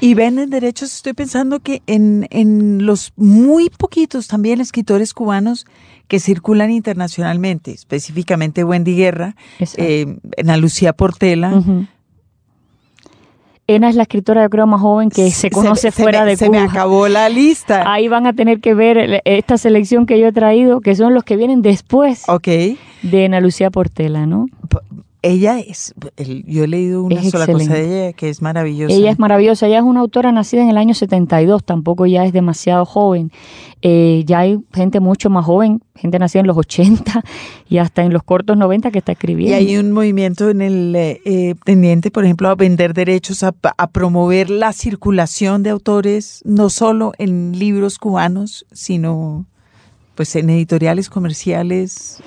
Y ven en derechos, estoy pensando que en, en los muy poquitos también escritores cubanos que circulan internacionalmente, específicamente Wendy Guerra, eh, Ana Lucía Portela. Ena es la escritora, yo creo, más joven que se conoce fuera de Cuba. Se me acabó la lista. Ahí van a tener que ver esta selección que yo he traído, que son los que vienen después de Ana Lucía Portela, ¿no? Ella es, yo he leído una sola cosa de ella que es maravillosa. Ella es maravillosa, ella es una autora nacida en el año 72, tampoco ya es demasiado joven. Eh, ya hay gente mucho más joven, gente nacida en los 80 y hasta en los cortos 90 que está escribiendo. Y hay un movimiento en el eh, eh, tendiente, por ejemplo, a vender derechos, a, a promover la circulación de autores, no solo en libros cubanos, sino pues en editoriales comerciales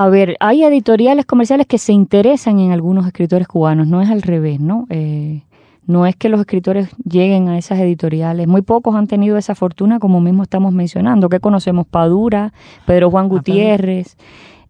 a ver, hay editoriales comerciales que se interesan en algunos escritores cubanos, no es al revés, ¿no? Eh, no es que los escritores lleguen a esas editoriales. Muy pocos han tenido esa fortuna, como mismo estamos mencionando. ¿Qué conocemos? Padura, Pedro Juan ah, Gutiérrez.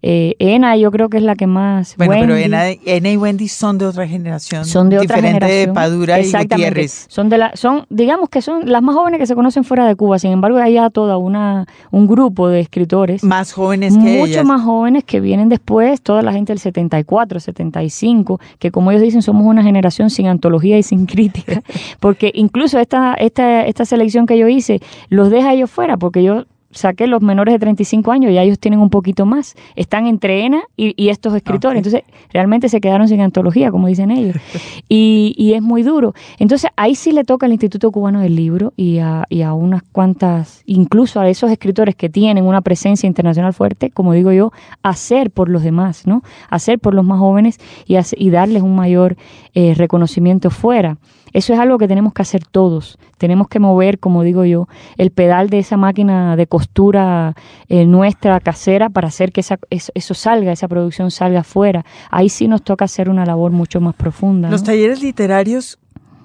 Eh, Ena yo creo que es la que más. Bueno, pero Ena, y Wendy son de otra generación. Son de otra diferente generación. de Padura y Gutiérrez. Son de la, son, digamos que son las más jóvenes que se conocen fuera de Cuba. Sin embargo, hay ya toda una un grupo de escritores. Más jóvenes que Mucho más jóvenes que vienen después, toda la gente del 74, 75, que como ellos dicen, somos una generación sin antología y sin crítica. Porque incluso esta, esta, esta selección que yo hice los deja ellos fuera, porque yo saqué los menores de 35 años, y ellos tienen un poquito más. Están entre ENA y, estos escritores. Entonces, realmente se quedaron sin antología, como dicen ellos. Y, es muy duro. Entonces, ahí sí le toca al Instituto Cubano del Libro y a, y a unas cuantas, incluso a esos escritores que tienen una presencia internacional fuerte, como digo yo, hacer por los demás, ¿no? Hacer por los más jóvenes y, y darles un mayor eh, reconocimiento fuera. Eso es algo que tenemos que hacer todos. Tenemos que mover, como digo yo, el pedal de esa máquina de costura eh, nuestra casera para hacer que esa, eso, salga, esa producción salga afuera. Ahí sí nos toca hacer una labor mucho más profunda. Los talleres literarios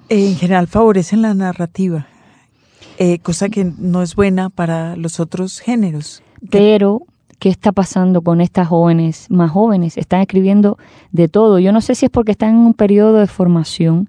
eh, en general favorecen la narrativa, eh, cosa que no es buena para los otros géneros. Pero qué está pasando con estas jóvenes, más jóvenes, están escribiendo de todo. Yo no sé si es porque están en un periodo de formación,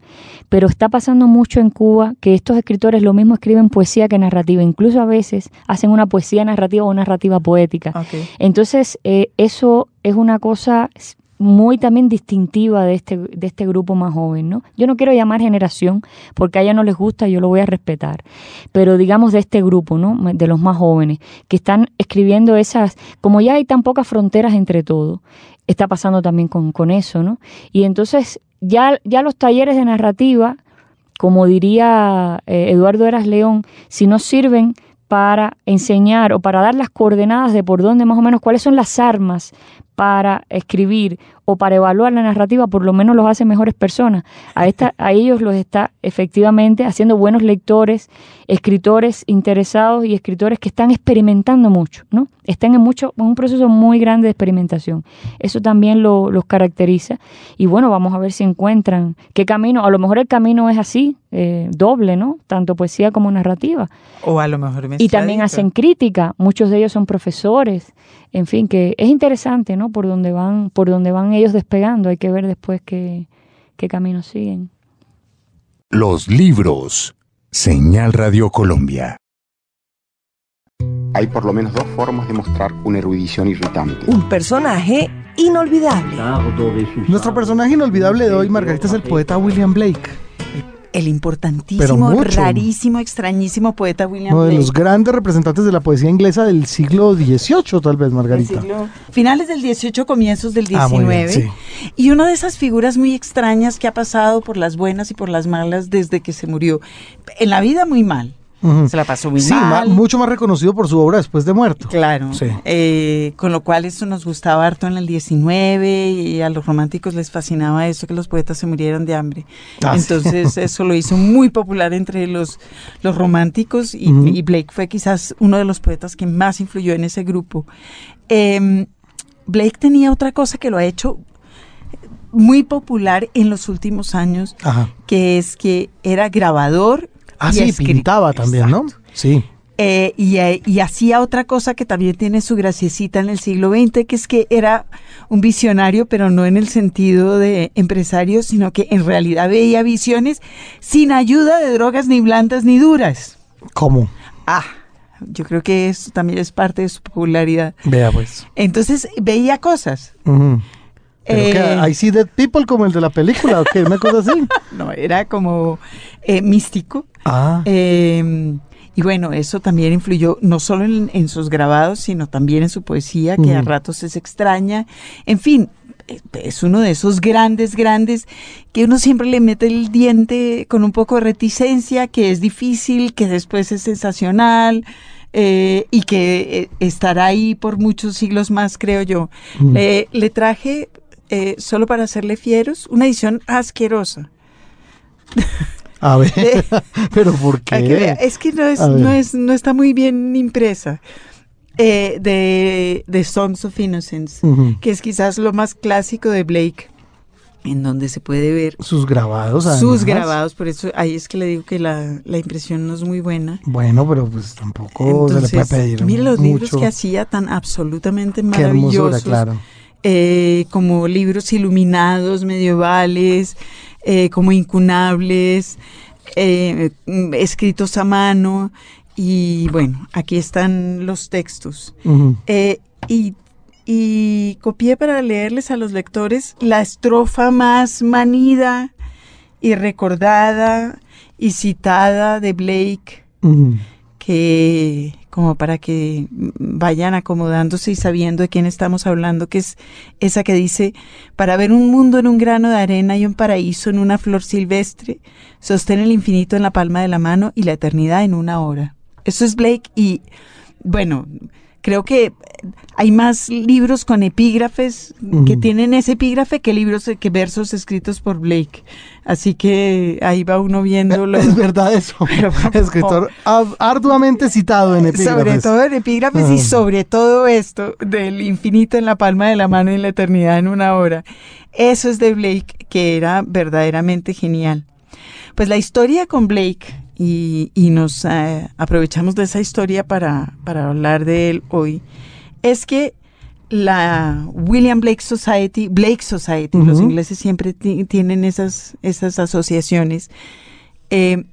pero está pasando mucho en Cuba que estos escritores lo mismo escriben poesía que narrativa, incluso a veces hacen una poesía narrativa o narrativa poética. Entonces, eh, eso es una cosa muy también distintiva de este, de este grupo más joven, ¿no? Yo no quiero llamar generación porque a ella no les gusta, yo lo voy a respetar, pero digamos de este grupo, ¿no? De los más jóvenes, que están escribiendo esas, como ya hay tan pocas fronteras entre todo, está pasando también con, con eso, ¿no? Y entonces ya, ya los talleres de narrativa, como diría eh, Eduardo Eras León, si no sirven para enseñar o para dar las coordenadas de por dónde más o menos cuáles son las armas para escribir o para evaluar la narrativa, por lo menos los hace mejores personas. A, esta, a ellos los está efectivamente haciendo buenos lectores, escritores interesados y escritores que están experimentando mucho, ¿no? Están en, mucho, en un proceso muy grande de experimentación. Eso también lo, los caracteriza. Y bueno, vamos a ver si encuentran qué camino. A lo mejor el camino es así, eh, doble, ¿no? Tanto poesía como narrativa. O a lo mejor Y también hacen crítica. Muchos de ellos son profesores. En fin, que es interesante, ¿no? Por donde van, por donde van ellos despegando. Hay que ver después qué, qué camino siguen. Los libros. Señal Radio Colombia. Hay por lo menos dos formas de mostrar una erudición irritante. Un personaje inolvidable. Nuestro personaje inolvidable de hoy, Margarita, es el poeta William Blake el importantísimo, rarísimo, extrañísimo poeta William Uno de los grandes representantes de la poesía inglesa del siglo XVIII, tal vez, Margarita. finales del XVIII, comienzos del XIX. Ah, y una de esas figuras muy extrañas que ha pasado por las buenas y por las malas desde que se murió. En la vida muy mal, se la pasó muy sí, mucho más reconocido por su obra después de muerto. Claro. Eh, con lo cual esto nos gustaba harto en el 19 y a los románticos les fascinaba eso, que los poetas se murieran de hambre. Ah, Entonces eso lo hizo muy popular entre los, los románticos y, Blake fue quizás uno de los poetas que más influyó en ese grupo. Em, Blake tenía otra cosa que lo ha hecho muy popular en los últimos años, que es que era grabador Ah, sí, pintaba también, ¿no? Sí. Eh, y, eh, y, hacía otra cosa que también tiene su graciecita en el siglo XX, que es que era un visionario, pero no en el sentido de empresario, sino que en realidad veía visiones sin ayuda de drogas ni blandas ni duras. ¿Cómo? Ah, yo creo que eso también es parte de su popularidad. Vea pues. Entonces veía cosas. Uh ¿Pero I see dead people como el de la película o qué? ¿Una cosa así? no, era como eh, místico. Ah. Eh, y bueno, eso también influyó no solo en, sus grabados, sino también en su poesía, que a ratos es extraña. En fin, es uno de esos grandes, grandes, que uno siempre le mete el diente con un poco de reticencia, que es difícil, que después es sensacional. Eh, y que eh, estará ahí por muchos siglos más, creo yo. le, traje, eh, solo para hacerle fieros, una edición asquerosa. A ver, pero ¿por qué? es que no, es, no, es, no está muy bien impresa. Eh, de, de, Songs of Innocence, que es quizás lo más clásico de Blake, en donde se puede ver sus grabados. Sus grabados, por eso ahí es que le digo que la, la impresión no es muy buena. Bueno, pero pues tampoco se le puede pedir. Mire los libros que hacía tan absolutamente maravillosos. claro. Eh, como libros iluminados medievales, eh, como incunables, eh, escritos a mano. Y bueno, aquí están los textos. Y, y, copié para leerles a los lectores la estrofa más manida y recordada y citada de Blake, que como para que vayan acomodándose y sabiendo de quién estamos hablando, que es esa que dice, para ver un mundo en un grano de arena y un paraíso en una flor silvestre, sostén el infinito en la palma de la mano y la eternidad en una hora. Eso es Blake y, bueno, creo que hay más libros con epígrafes que tienen ese epígrafe que libros que versos escritos por Blake. Así que ahí va uno viéndolo. Es verdad eso. Escritor arduamente citado en epígrafes. Sobre todo en epígrafes y sobre todo esto del infinito en la palma de la mano y la eternidad en una hora. Eso es de Blake que era verdaderamente genial. Pues la historia con Blake y, nos eh, aprovechamos de esa historia para, para hablar de él hoy, es que la William Blake Society, Blake Society, los ingleses siempre tienen esas, esas asociaciones, eh,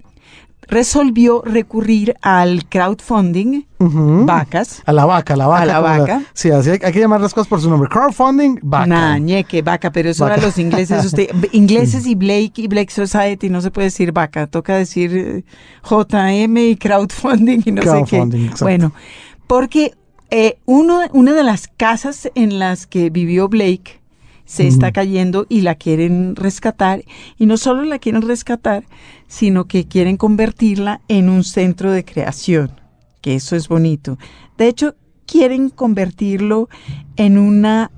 resolvió recurrir al crowdfunding, vacas. A la vaca, a la vaca. A la vaca. sí, así hay, que llamar las cosas por su nombre. Crowdfunding, vaca. Nah, ñeque, vaca, pero eso era los ingleses. Usted, ingleses y Blake y Blake Society, no se puede decir vaca, toca decir eh, JM y crowdfunding y no sé qué. Exacto. Bueno, porque eh, uno, una de las casas en las que vivió Blake se está cayendo y la quieren rescatar. Y no solo la quieren rescatar, sino que quieren convertirla en un centro de creación, que eso es bonito. De hecho, quieren convertirlo en una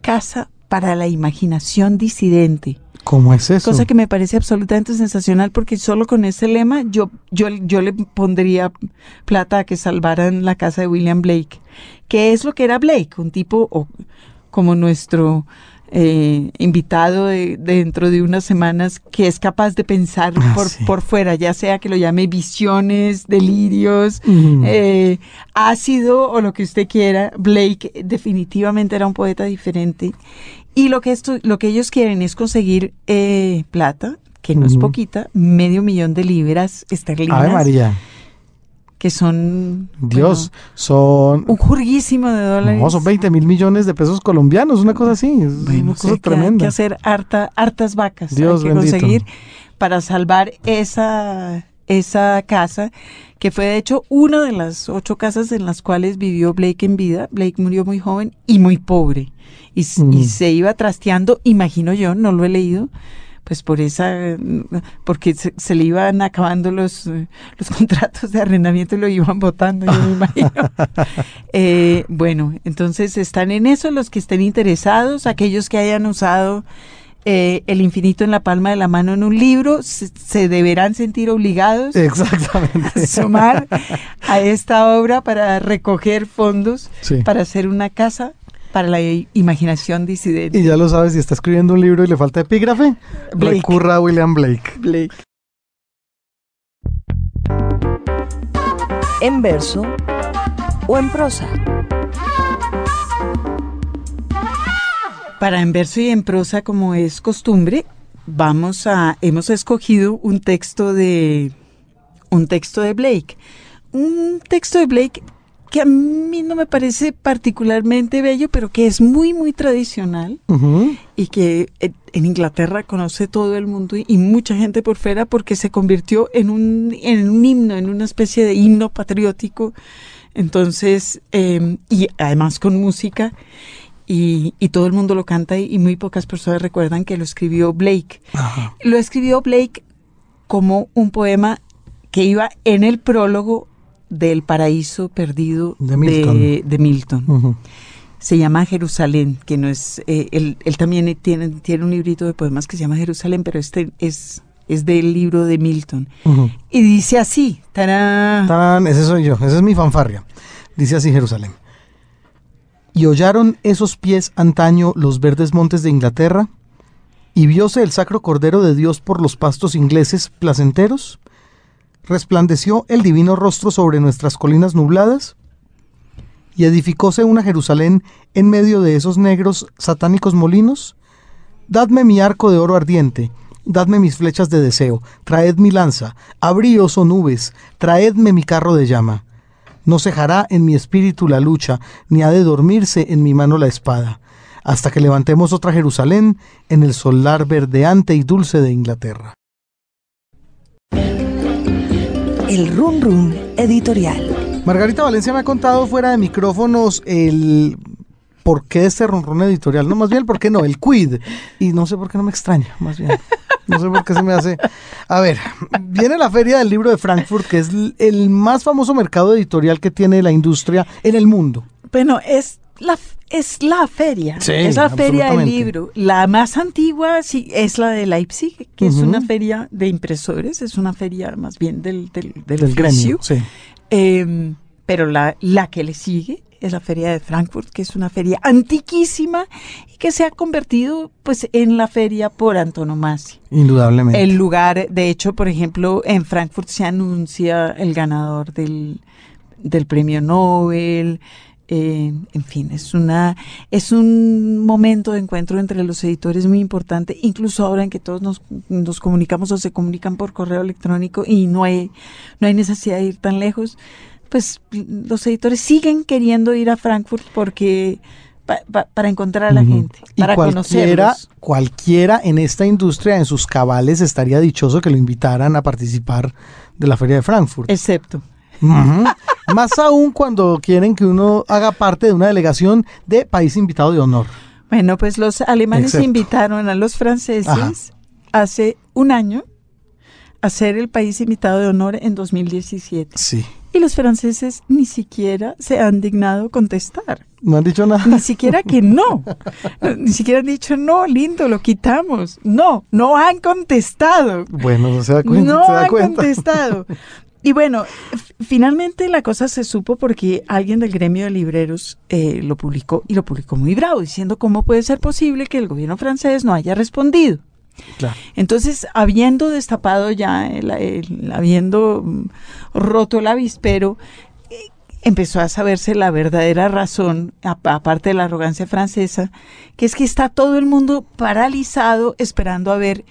casa para la imaginación disidente. ¿Cómo es eso? Cosa que me parece absolutamente sensacional porque solo con ese lema yo, yo, yo le pondría plata a que salvaran la casa de William Blake. ¿Qué es lo que era Blake? Un tipo como nuestro eh, invitado dentro de unas semanas que es capaz de pensar ah, por, por fuera, ya sea que lo llame visiones, delirios, eh, ácido o lo que usted quiera. Blake definitivamente era un poeta diferente. Y lo que, esto, lo que ellos quieren es conseguir eh, plata, que no es poquita, medio millón de libras esterlinas. Ay, María que son... Dios, son... Un jurguísimo de dólares. No, son 20 mil millones de pesos colombianos, una cosa así, es una cosa tremenda. Hay que hacer harta, hartas vacas, Dios hay que conseguir para salvar esa, esa casa, que fue de hecho una de las ocho casas en las cuales vivió Blake en vida. Blake murió muy joven y muy pobre, y, y se iba trasteando, imagino yo, no lo he leído, pues por esa, porque se, le iban acabando los, los contratos de arrendamiento y lo iban votando, yo me imagino. Eh, bueno, entonces están en eso los que estén interesados, aquellos que hayan usado eh, el infinito en la palma de la mano en un libro, se, deberán sentir obligados Exactamente. a sumar a esta obra para recoger fondos para hacer una casa para la imaginación disidente. Y ya lo sabes, si está escribiendo un libro y le falta epígrafe, recurra a William Blake. Blake. en verso o en prosa. Para en verso y en prosa, como es costumbre, vamos a hemos escogido un texto de un texto de Blake. Un texto de Blake que a mí no me parece particularmente bello, pero que es muy, muy tradicional y que en Inglaterra conoce todo el mundo y, mucha gente por fuera porque se convirtió en un, en un himno, en una especie de himno patriótico. Entonces, em, y además con música. Y, todo el mundo lo canta y, muy pocas personas recuerdan que lo escribió Blake. Lo escribió Blake como un poema que iba en el prólogo del paraíso perdido de Milton. Se llama Jerusalén, que no es, eh, él, también tiene, tiene un librito de poemas que se llama Jerusalén, pero este es, es del libro de Milton. Y dice así, tarán. ese soy yo, esa es mi fanfarria. Dice así Jerusalén. Y hollaron esos pies antaño los verdes montes de Inglaterra, y vióse el sacro Cordero de Dios por los pastos ingleses placenteros, resplandeció el divino rostro sobre nuestras colinas nubladas, y edificóse una Jerusalén en medio de esos negros satánicos molinos. Dadme mi arco de oro ardiente, dadme mis flechas de deseo, traed mi lanza, abríos o nubes, traedme mi carro de llama. No cejará en mi espíritu la lucha, ni ha de dormirse en mi mano la espada, hasta que levantemos otra Jerusalén en el solar verdeante y dulce de Inglaterra. El Run Run Editorial. Margarita Valencia me ha contado fuera de micrófonos el por qué este Run Run Editorial. No, más bien el por qué no, el quid. Y no sé por qué no me extraña, más bien. No sé por qué se me hace. A ver, viene la Feria del Libro de Frankfurt, que es el más famoso mercado editorial que tiene la industria en el mundo. Bueno, es la, es la feria, es la feria del libro. La más antigua sí, es la de Leipzig, que es una feria de impresores, es una feria más bien del, del, del, gremio. Em, pero la, la que le sigue es la feria de Frankfurt, que es una feria antiquísima y que se ha convertido pues en la feria por antonomasia. Indudablemente. El lugar, de hecho, por ejemplo, en Frankfurt se anuncia el ganador del, del premio Nobel, eh, en fin, es una es un momento de encuentro entre los editores muy importante, incluso ahora en que todos nos, nos, comunicamos o se comunican por correo electrónico y no hay no hay necesidad de ir tan lejos, pues los editores siguen queriendo ir a Frankfurt porque para encontrar a la gente, para cualquiera, Cualquiera en esta industria, en sus cabales, estaría dichoso que lo invitaran a participar de la Feria de Frankfurt. Excepto Más aún cuando quieren que uno haga parte de una delegación de país invitado de honor. Bueno, pues los alemanes invitaron a los franceses hace un año a ser el país invitado de honor en 2017. Sí. Y los franceses ni siquiera se han dignado contestar. No han dicho nada. Ni siquiera que no. Ni siquiera han dicho, no, lindo, lo quitamos. No, no han contestado. Bueno, no se da cuenta. No han contestado. Y bueno, finalmente la cosa se supo porque alguien del gremio de libreros eh, lo publicó y lo publicó muy bravo, diciendo cómo puede ser posible que el gobierno francés no haya respondido. Entonces, habiendo destapado ya, habiendo mm, roto el avispero, eh, empezó a saberse la verdadera razón, aparte de la arrogancia francesa, que es que está todo el mundo paralizado esperando a ver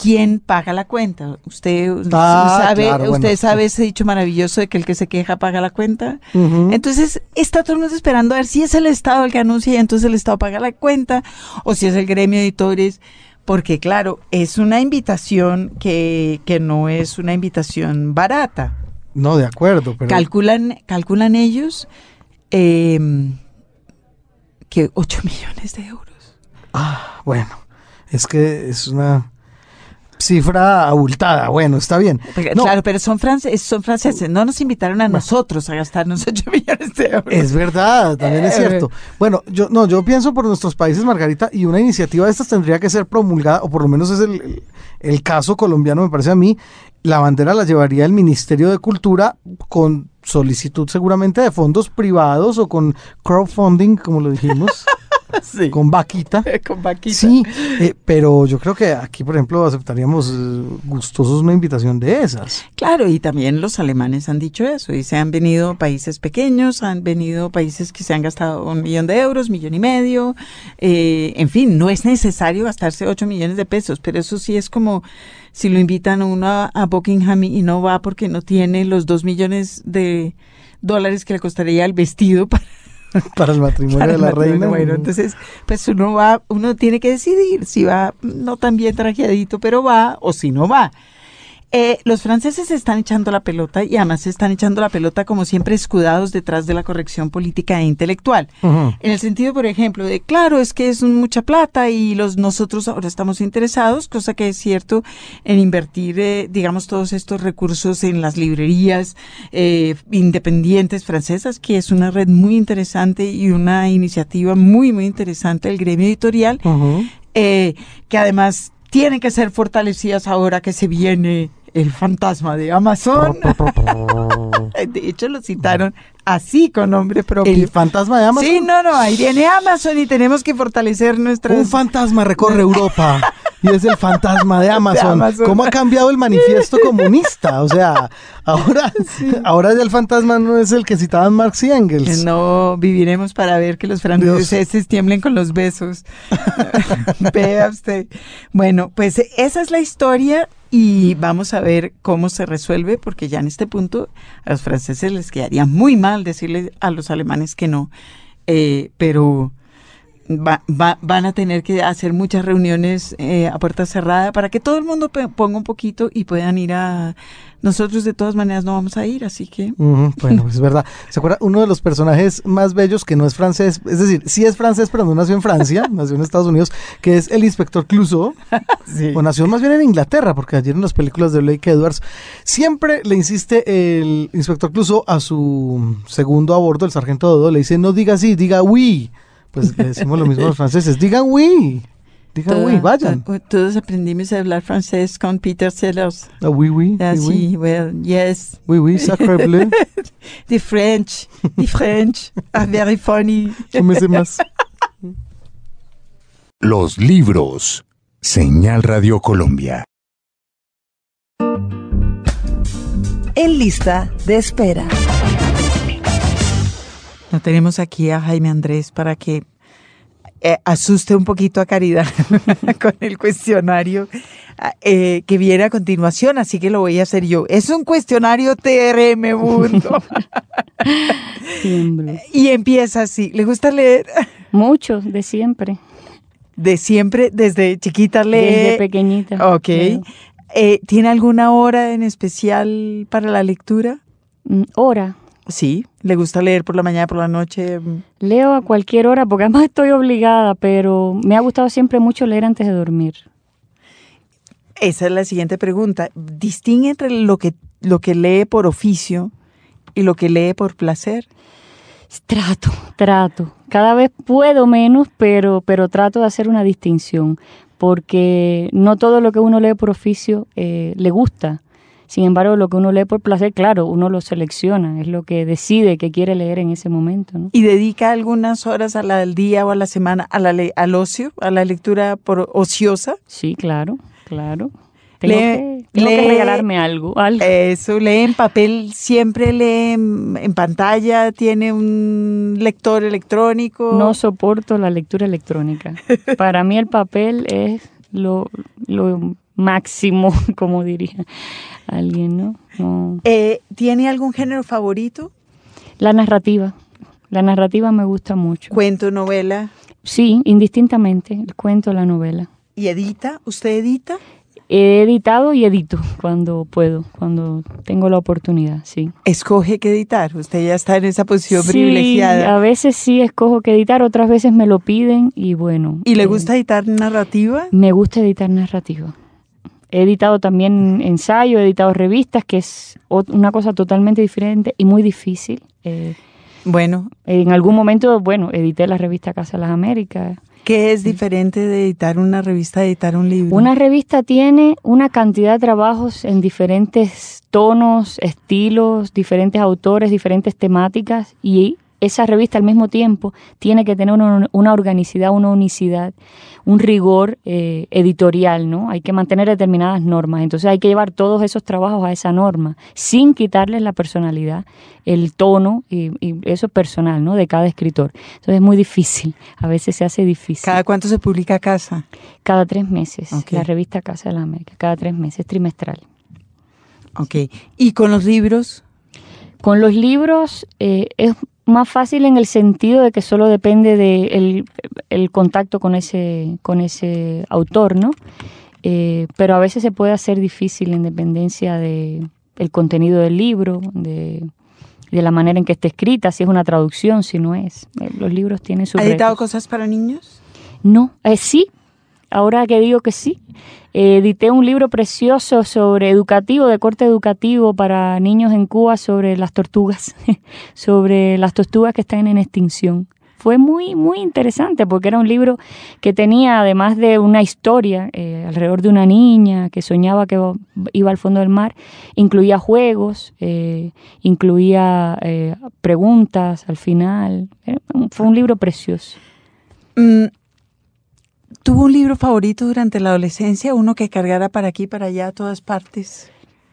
quién paga la cuenta. Usted ah, sabe, usted sabe ese dicho maravilloso de que el que se queja paga la cuenta. Entonces está todo el mundo esperando a ver si es el Estado el que anuncia y entonces el Estado paga la cuenta o si es el gremio de editores. Porque claro, es una invitación que, que no es una invitación barata. No, de acuerdo. Pero... Calculan, calculan ellos em, que 8 millones de euros. Ah, bueno, es que es una cifra abultada. Bueno, está bien. Claro, pero son, franceses, son franceses. No nos invitaron a nosotros a gastarnos 8 millones de euros. Es verdad, también es cierto. Eh. Bueno, yo no, yo pienso por nuestros países, Margarita, y una iniciativa de estas tendría que ser promulgada, o por lo menos es el, el caso colombiano, me parece a mí. La bandera la llevaría el Ministerio de Cultura con solicitud seguramente de fondos privados o con crowdfunding, como lo dijimos. con vaquita. con vaquita. Sí, eh, pero yo creo que aquí, por ejemplo, aceptaríamos eh, gustosos una invitación de esas. Claro, y también los alemanes han dicho eso, y se han venido países pequeños, han venido países que se han gastado un millón de euros, millón y medio, eh, en fin, no es necesario gastarse ocho millones de pesos, pero eso sí es como si lo invitan uno a, a Buckingham y no va porque no tiene los dos millones de dólares que le costaría el vestido para para el matrimonio de la reina. Bueno, entonces, pues uno va, uno tiene que decidir si va no tan bien trajeadito, pero va, o si no va. Eh, los franceses están echando la pelota y además se están echando la pelota como siempre escudados detrás de la corrección política e intelectual. En el sentido, por ejemplo, de claro, es que es mucha plata y los nosotros ahora estamos interesados, cosa que es cierto, en invertir, eh, digamos, todos estos recursos en las librerías eh, independientes francesas, que es una red muy interesante y una iniciativa muy, muy interesante del gremio editorial, que además tienen que ser fortalecidas ahora que se viene el fantasma de Amazon. de hecho, lo citaron así con nombre propio. ¿El fantasma de Amazon? Sí, no, no, ahí viene Amazon y tenemos que fortalecer nuestra... Un fantasma recorre Europa y es el fantasma de Amazon. ¿Cómo ha cambiado el manifiesto comunista? O sea, ahora, ahora el fantasma no es el que citaban Marx y Engels. No, viviremos para ver que los franceses tiemblen con los besos. Vea usted. Bueno, pues esa es la historia y vamos a ver cómo se resuelve, porque ya en este punto a los franceses les quedaría muy mal decirle a los alemanes que no, eh, pero van a tener que hacer muchas reuniones eh, a puerta cerrada para que todo el mundo ponga un poquito y puedan ir a... Nosotros de todas maneras no vamos a ir, así que... bueno, es verdad. ¿Se acuerda? Uno de los personajes más bellos que no es francés, es decir, sí es francés, pero no nació en Francia, nació en Estados Unidos, que es el inspector Clouseau, o nació más bien en Inglaterra, porque ayer en las películas de Blake Edwards siempre le insiste el inspector Clouseau a su segundo a bordo, el sargento Dodo, le dice, no diga así, diga oui pues le decimos lo mismo a los franceses. Digan oui. Digan oui, vayan. Todos aprendimos a hablar francés con Peter Sellers. Ah, oui, oui. Ah, sí, well, yes. Oui, oui, sacre bleu. the French, the French are very funny. más. Los libros. Señal Radio Colombia. En lista de espera. No tenemos aquí a Jaime Andrés para que eh, asuste un poquito a Caridad con el cuestionario eh, que viene a continuación, así que lo voy a hacer yo. Es un cuestionario TRM Mundo. y empieza así. ¿Le gusta leer? Mucho, de siempre. De siempre, desde chiquita lee. Desde pequeñita. Ok. Eh, ¿Tiene alguna hora en especial para la lectura? Mm, hora. Sí, ¿le gusta leer por la mañana, por la noche? Leo a cualquier hora porque además estoy obligada, pero me ha gustado siempre mucho leer antes de dormir. Esa es la siguiente pregunta. ¿Distingue entre lo que, lo que lee por oficio y lo que lee por placer? Trato, trato. Cada vez puedo menos, pero, pero trato de hacer una distinción, porque no todo lo que uno lee por oficio eh, le gusta. Sin embargo, lo que uno lee por placer, claro, uno lo selecciona, es lo que decide que quiere leer en ese momento. ¿no? ¿Y dedica algunas horas al día o a la semana a la al ocio, a la lectura por ociosa? Sí, claro, claro. Tengo, que, regalarme algo, Eso, lee en papel, siempre lee en, pantalla, tiene un lector electrónico. No soporto la lectura electrónica. Para mí el papel es lo, lo máximo, como diría alguien, ¿no? Eh, ¿Tiene algún género favorito? La narrativa. La narrativa me gusta mucho. ¿Cuento, novela? Sí, indistintamente, el cuento, la novela. ¿Y edita? ¿Usted edita? He editado y edito cuando puedo, cuando tengo la oportunidad, sí. ¿Escoge qué editar? Usted ya está en esa posición sí, privilegiada. A veces sí escojo qué editar, otras veces me lo piden y bueno. ¿Y le eh, gusta editar narrativa? Me gusta editar narrativa. He editado también ensayo, he editado revistas, que es una cosa totalmente diferente y muy difícil. Eh, bueno. En algún momento, bueno, edité la revista Casa de las Américas. ¿Qué es diferente de editar una revista, de editar un libro? Una revista tiene una cantidad de trabajos en diferentes tonos, estilos, diferentes autores, diferentes temáticas y esa revista al mismo tiempo tiene que tener una, una organicidad, una unicidad, un rigor eh, editorial, ¿no? Hay que mantener determinadas normas. Entonces hay que llevar todos esos trabajos a esa norma, sin quitarles la personalidad, el tono y, eso personal, ¿no? De cada escritor. Entonces es muy difícil, a veces se hace difícil. ¿Cada cuánto se publica Casa? Cada tres meses, la revista Casa de la América, cada tres meses, trimestral. Ok. ¿Y con los libros? Con los libros eh, es más fácil en el sentido de que solo depende del de el contacto con ese, con ese autor, ¿no? Eh, pero a veces se puede hacer difícil en dependencia del el contenido del libro, de, la manera en que esté escrita, si es una traducción, si no es. Eh, los libros tienen su... ¿Ha editado cosas para niños? No, eh, sí, ahora que digo que sí, edité un libro precioso sobre educativo, de corte educativo para niños en Cuba sobre las tortugas, sobre las tortugas que están en extinción. Fue muy, muy interesante porque era un libro que tenía, además de una historia eh, alrededor de una niña que soñaba que iba al fondo del mar, incluía juegos, eh, incluía eh, preguntas al final. Fue un libro precioso. Mm, ¿Tuvo un libro favorito durante la adolescencia? Uno que cargara para aquí, para allá, a todas partes.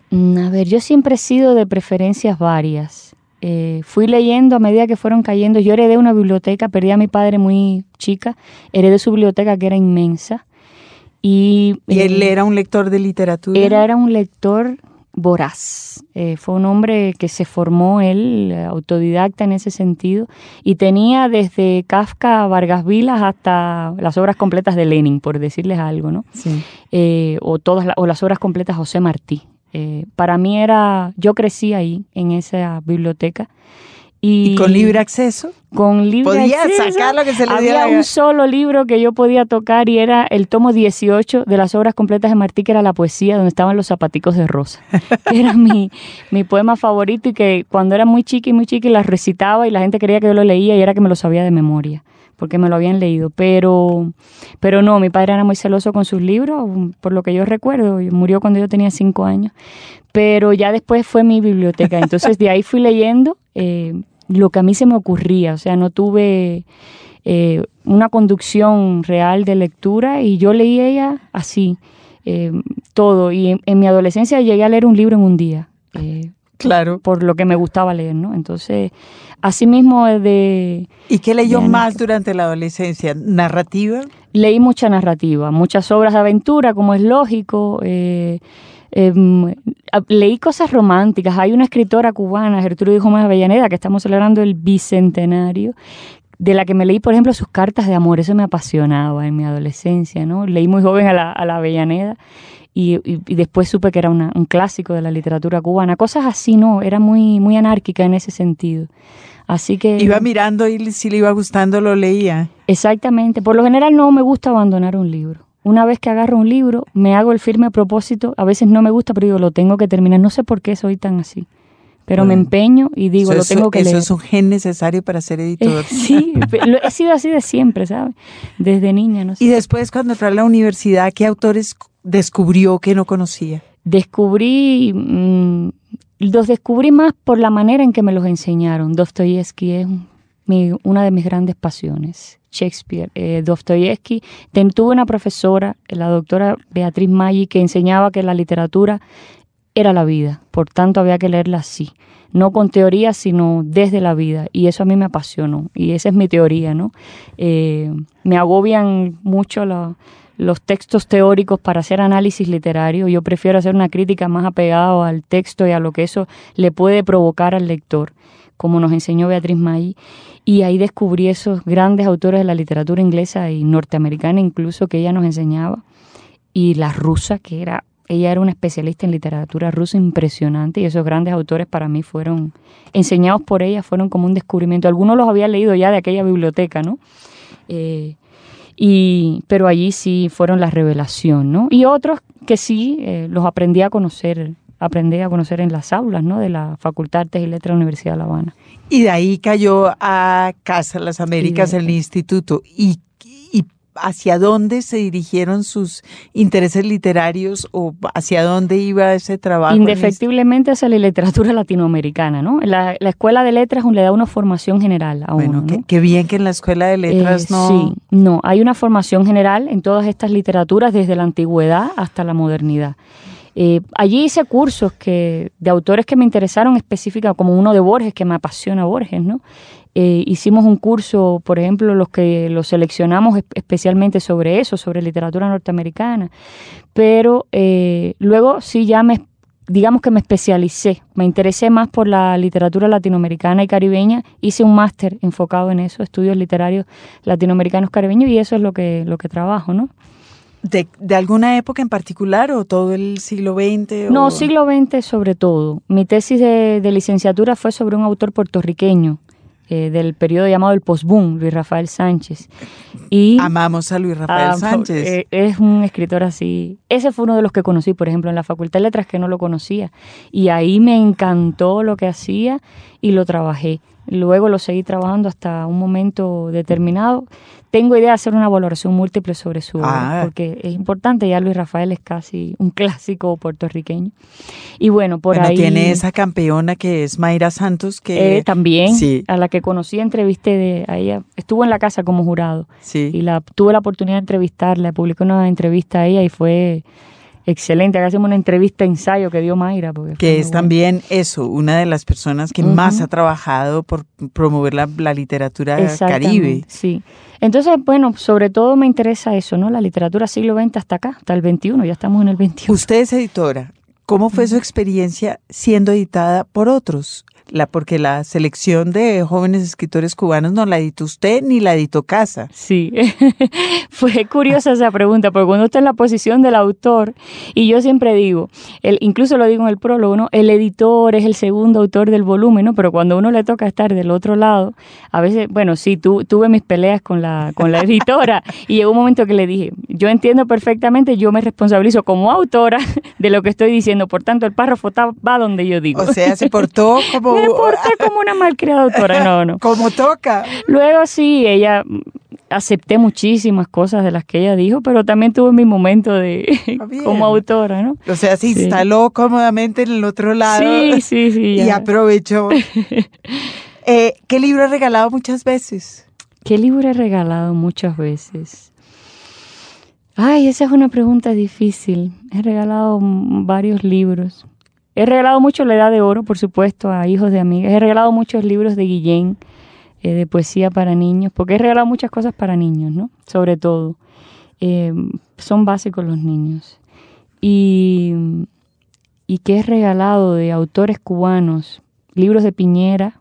Mm, a ver, yo siempre he sido de preferencias varias. Eh, fui leyendo a medida que fueron cayendo. Yo heredé una biblioteca, perdí a mi padre muy chica, heredé su biblioteca que era inmensa. Y, él eh, era un lector de literatura? Era, era un lector voraz. Eh, fue un hombre que se formó él, autodidacta en ese sentido, y tenía desde Kafka, Vargas Vilas hasta las obras completas de Lenin, por decirles algo, ¿no? Sí. Eh, o todas o las obras completas José Martí. Eh, para mí era, yo crecí ahí, en esa biblioteca, ¿Y, con libre acceso? Con libre acceso. sacar lo que se le Había un solo libro que yo podía tocar y era el tomo 18 de las obras completas de Martí, que era la poesía, donde estaban los zapaticos de rosa. que era mi, mi poema favorito y que cuando era muy chica y muy chica las recitaba y la gente creía que yo lo leía y era que me lo sabía de memoria porque me lo habían leído, pero, pero no, mi padre era muy celoso con sus libros, por lo que yo recuerdo, murió cuando yo tenía cinco años, pero ya después fue mi biblioteca, entonces de ahí fui leyendo eh, lo que a mí se me ocurría, o sea, no tuve eh, una conducción real de lectura y yo leí ella así, eh, todo. Y en, mi adolescencia llegué a leer un libro en un día. Eh, claro. Por lo que me gustaba leer, ¿no? Entonces, así mismo de... ¿Y qué leyó más durante la adolescencia? ¿Narrativa? Leí mucha narrativa, muchas obras de aventura, como es lógico. Em, leí cosas románticas. Hay una escritora cubana, Gertrude Gómez Avellaneda, que estamos celebrando el bicentenario, de la que me leí, por ejemplo, sus cartas de amor. Eso me apasionaba en mi adolescencia, ¿no? Leí muy joven a la, a la Avellaneda y, después supe que era un clásico de la literatura cubana. Cosas así, ¿no? Era muy, muy anárquica en ese sentido. Así que... Iba mirando y si le iba gustando lo leía. Exactamente. Por lo general no me gusta abandonar un libro una vez que agarro un libro, me hago el firme propósito, a veces no me gusta, pero digo, lo tengo que terminar. No sé por qué soy tan así. Pero me empeño y digo, lo tengo que leer. Eso es un gen necesario para ser editor. sí, he sido así de siempre, ¿sabes? Desde niña, no sé. Y después, cuando fue a la universidad, ¿qué autores descubrió que no conocía? Descubrí, mm, los descubrí más por la manera en que me los enseñaron. Dostoyevsky es una de mis grandes pasiones. Shakespeare, eh, Dostoyevsky. Tuve una profesora, la doctora Beatriz Maggi, que enseñaba que la literatura era la vida, por tanto había que leerla así, no con teoría, sino desde la vida, y eso a mí me apasionó, y esa es mi teoría, ¿no? Eh, me agobian mucho los textos teóricos para hacer análisis literario, yo prefiero hacer una crítica más apegada al texto y a lo que eso le puede provocar al lector, como nos enseñó Beatriz Maggi, y ahí descubrí esos grandes autores de la literatura inglesa y norteamericana incluso que ella nos enseñaba. Y la rusa, que era, ella era una especialista en literatura rusa impresionante y esos grandes autores para mí fueron, enseñados por ella, fueron como un descubrimiento. Algunos los había leído ya de aquella biblioteca, ¿no? Eh, y, pero allí sí fueron la revelación, ¿no? Y otros que sí eh, los aprendí a conocer aprendí a conocer en las aulas ¿no? de la Facultad de Artes y Letras de la Universidad de La Habana. Y de ahí cayó a Casa Las Américas, el instituto. Y, hacia dónde se dirigieron sus intereses literarios o hacia dónde iba ese trabajo. Indefectiblemente hacia la literatura latinoamericana, ¿no? La, la escuela de letras le da una formación general a bueno, uno. qué, bien que en la escuela de letras Eh, no. Sí, no, hay una formación general en todas estas literaturas desde la antigüedad hasta la modernidad. Eh, allí hice cursos que, de autores que me interesaron específicamente, como uno de Borges, que me apasiona Borges, ¿no? Eh, hicimos un curso, por ejemplo, los que lo seleccionamos es- especialmente sobre eso, sobre literatura norteamericana. Pero eh, luego sí ya me, digamos que me especialicé, me interesé más por la literatura latinoamericana y caribeña, hice un máster enfocado en eso, estudios literarios latinoamericanos caribeños y eso es lo que, lo que trabajo, ¿no? De, de alguna época en particular o todo el siglo XX? No, siglo XX sobre todo. Mi tesis de, de licenciatura fue sobre un autor puertorriqueño eh, del periodo llamado el postboom, Luis Rafael Sánchez. Y Amamos a Luis Rafael Ah, Sánchez. eh, es un escritor así. Ese fue uno de los que conocí, por ejemplo, en la Facultad de Letras que no lo conocía. Y ahí me encantó lo que hacía y lo trabajé. Luego lo seguí trabajando hasta un momento determinado. Tengo idea de hacer una valoración múltiple sobre su obra, Ah. porque es importante. Ya Luis Rafael es casi un clásico puertorriqueño. Y bueno, por bueno, ahí. tiene esa campeona que es Mayra Santos, que eh, también, Sí, a la que conocí, entrevisté de, a ella. Estuvo en la casa como jurado sí. y la tuve la oportunidad de entrevistarla, publicó una entrevista a ella y fue excelente. Acá hacemos una entrevista ensayo que dio Mayra. que es bueno. también eso, una de las personas que más ha trabajado por promover la, la literatura caribe. Sí. Entonces, bueno, sobre todo me interesa eso, ¿no? La literatura siglo XX hasta acá, hasta el XXI, ya estamos en el XXI. Usted es editora. ¿Cómo fue su experiencia siendo editada por otros? La, porque la selección de jóvenes escritores cubanos no la editó usted ni la editó Casa. Sí, fue curiosa esa pregunta, porque cuando está en la posición del autor, y yo siempre digo, el, incluso lo digo en el prólogo, ¿no? El editor es el segundo autor del volumen, ¿no? Pero cuando uno le toca estar del otro lado, a veces, bueno, sí, tu, tuve mis peleas con la, con la editora, y llegó un momento que le dije, yo entiendo perfectamente, yo me responsabilizo como autora de lo que estoy diciendo, por tanto, el párrafo va donde yo digo. O sea, se portó como, me porté como una malcriada autora, no, no. como toca. Luego sí, ella mm, acepté muchísimas cosas de las que ella dijo, pero también tuve mi momento de bien. como autora, ¿no? O sea, se Sí. instaló cómodamente en el otro lado Sí, sí, sí. y ya. aprovechó. Eh, ¿Qué libro ha regalado muchas veces? ¿Qué libro he regalado muchas veces? Ay, esa es una pregunta difícil. He regalado varios libros. He regalado mucho La Edad de Oro, por supuesto, a hijos de amigas. He regalado muchos libros de Guillén, eh, de poesía para niños, porque he regalado muchas cosas para niños, ¿no? Sobre todo. Eh, son básicos los niños. Y, y que he regalado de autores cubanos, libros de Piñera,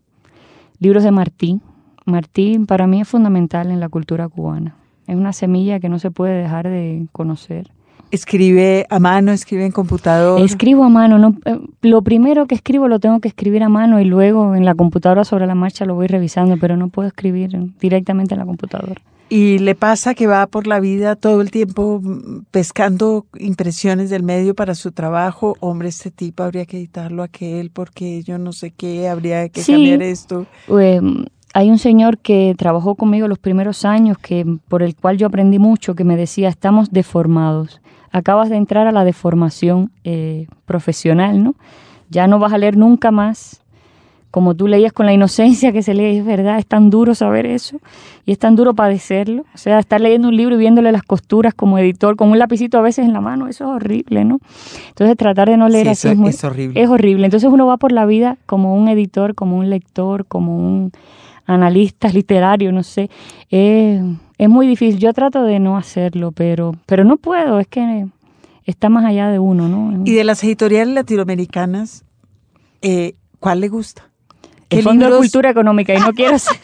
libros de Martí. Martí para mí es fundamental en la cultura cubana. Es una semilla que no se puede dejar de conocer. Escribe a mano, escribe en computador. Escribo a mano, no, eh, lo primero que escribo lo tengo que escribir a mano y luego en la computadora sobre la marcha lo voy revisando, pero no puedo escribir directamente en la computadora. Y le pasa que va por la vida todo el tiempo pescando impresiones del medio para su trabajo. Hombre, este tipo habría que editarlo a aquel porque yo no sé qué, habría que Sí. cambiar esto. Eh, hay un señor que trabajó conmigo los primeros años, que por el cual yo aprendí mucho, que me decía, estamos deformados. Acabas de entrar a la deformación eh, profesional, ¿no? Ya no vas a leer nunca más. Como tú leías con la inocencia que se lee, es verdad, es tan duro saber eso y es tan duro padecerlo. O sea, estar leyendo un libro y viéndole las costuras como editor, con un lapicito a veces en la mano, eso es horrible, ¿no? Entonces tratar de no leer Sí, así es, muy- es horrible. es horrible. Entonces uno va por la vida como un editor, como un lector, como un analista literario, no sé. Es muy difícil. Yo trato de no hacerlo, pero, pero no puedo, es que está más allá de uno, ¿no? Y de las editoriales latinoamericanas, eh, ¿cuál le gusta? el ¿Qué Fondo de Cultura Económica y no quiero ser...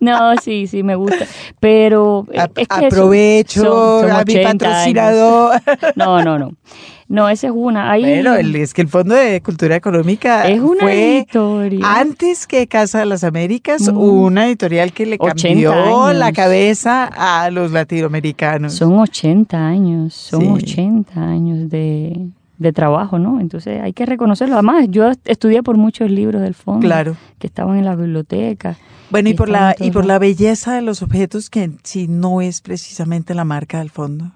No, sí, sí, me gusta. Pero Ap- es que aprovecho son- son a mi 80 años. patrocinador. No, no, no. No, esa es una. Bueno, el- es que el Fondo de Cultura Económica es una fue editorial. antes que Casa de las Américas Mm. una editorial que le 80 cambió la cabeza a los latinoamericanos. Son 80 años, son Sí. 80 años de, de trabajo, ¿no? Entonces hay que reconocerlo. Además, yo estudié por muchos libros del fondo claro. que estaban en la biblioteca. Bueno, y, por la y por la belleza de los objetos que si no es precisamente la marca del fondo.